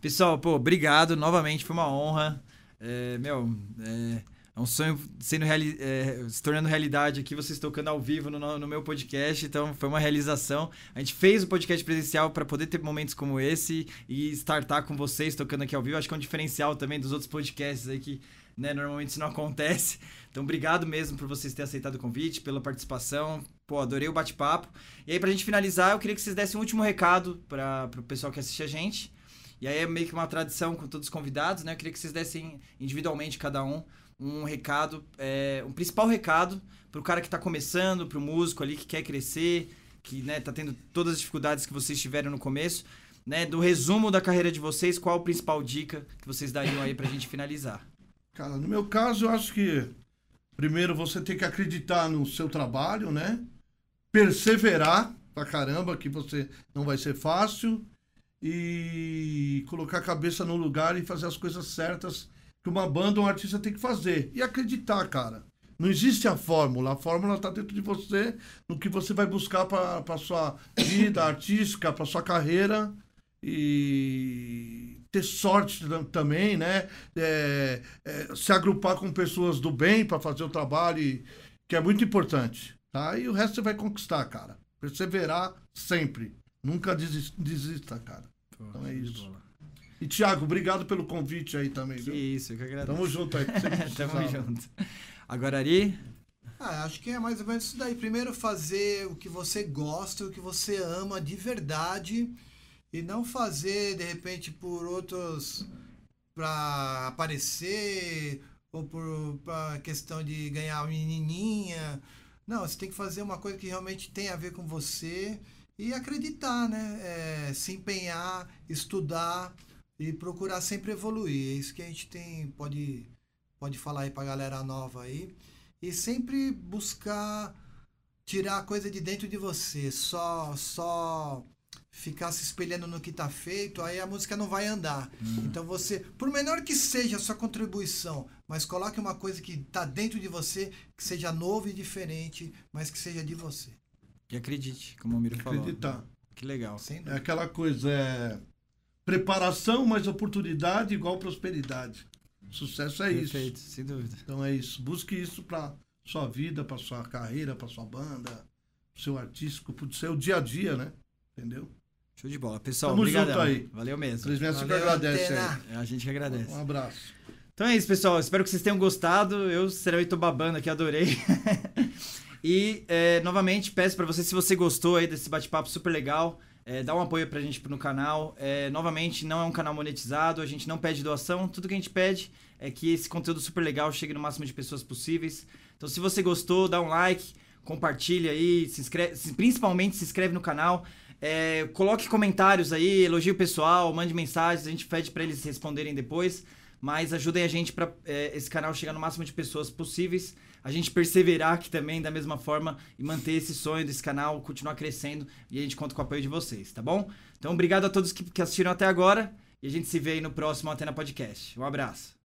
Pessoal, pô, obrigado novamente, foi uma honra. É, meu, é, é um sonho sendo reali é, se tornando realidade aqui, vocês tocando ao vivo no, no, meu podcast, então foi uma realização. A gente fez o podcast presencial para poder ter momentos como esse e startar com vocês tocando aqui ao vivo. Acho que é um diferencial também dos outros podcasts aí que né, normalmente isso não acontece. Então, obrigado mesmo por vocês terem aceitado o convite, pela participação. Pô, adorei o bate-papo. E aí, pra gente finalizar, eu queria que vocês dessem um último recado para o pessoal que assiste a gente. E aí é meio que uma tradição com todos os convidados, né? Eu queria que vocês dessem individualmente cada um um recado, é, um principal recado para o cara que está começando, para o músico ali que quer crescer, que né, tá tendo todas as dificuldades que vocês tiveram no começo, né? Do resumo da carreira de vocês, qual a principal dica que vocês dariam aí para a gente finalizar? Cara, no meu caso, eu acho que primeiro você tem que acreditar no seu trabalho, né? Perseverar pra caramba, que você não vai ser fácil e colocar a cabeça no lugar e fazer as coisas certas que uma banda, um artista tem que fazer. E acreditar, cara. Não existe a fórmula. A fórmula está dentro de você, no que você vai buscar para sua vida artística, para sua carreira. E ter sorte também, né? É, é, se agrupar com pessoas do bem para fazer o trabalho, e, que é muito importante. Tá? E o resto você vai conquistar, cara. Perseverar sempre. Nunca desista, cara. Pô, então é isso. E, Thiago, obrigado pelo convite aí também. Que viu? isso, eu que agradeço. Tamo junto aí. Tamo junto. Agora, Ari? Ah, acho que é mais ou menos isso daí. Primeiro, fazer o que você gosta, o que você ama de verdade. E não fazer, de repente, por outros. para aparecer, ou por pra questão de ganhar menininha. Não, você tem que fazer uma coisa que realmente tem a ver com você e acreditar, né? É, se empenhar, estudar e procurar sempre evoluir. É isso que a gente tem, pode, pode falar aí pra galera nova aí. E sempre buscar tirar a coisa de dentro de você. Só, só ficar se espelhando no que está feito, aí a música não vai andar. Hum. Então você, por menor que seja a sua contribuição, mas coloque uma coisa que está dentro de você, que seja novo e diferente, mas que seja de você. E acredite, como o Miro falou. Acreditar. Que legal. É aquela coisa, é Preparação mais oportunidade igual prosperidade. Sucesso é Perfeito, isso. Perfeito, sem dúvida. Então é isso. Busque isso para sua vida, para sua carreira, para sua banda, pro seu artístico, pro seu dia a dia, né? Entendeu? Show de bola. Pessoal, Tamo obrigado. aí. Valeu mesmo. Três meses que agradece aí. A gente que agradece. Um abraço. Então é isso, pessoal. Espero que vocês tenham gostado. Eu, sinceramente, tô babando aqui, adorei. e, é, novamente, peço para você, se você gostou aí desse bate-papo super legal, é, dá um apoio pra gente no canal. É, novamente, não é um canal monetizado, a gente não pede doação. Tudo que a gente pede é que esse conteúdo super legal chegue no máximo de pessoas possíveis. Então, se você gostou, dá um like, compartilha aí, se inscreve, principalmente se inscreve no canal. É, coloque comentários aí, elogie o pessoal, mande mensagens, a gente pede para eles responderem depois. Mas ajudem a gente para é, esse canal chegar no máximo de pessoas possíveis a gente perseverar aqui também da mesma forma e manter esse sonho desse canal continuar crescendo e a gente conta com o apoio de vocês, tá bom? Então, obrigado a todos que, que assistiram até agora e a gente se vê aí no próximo Antena Podcast. Um abraço.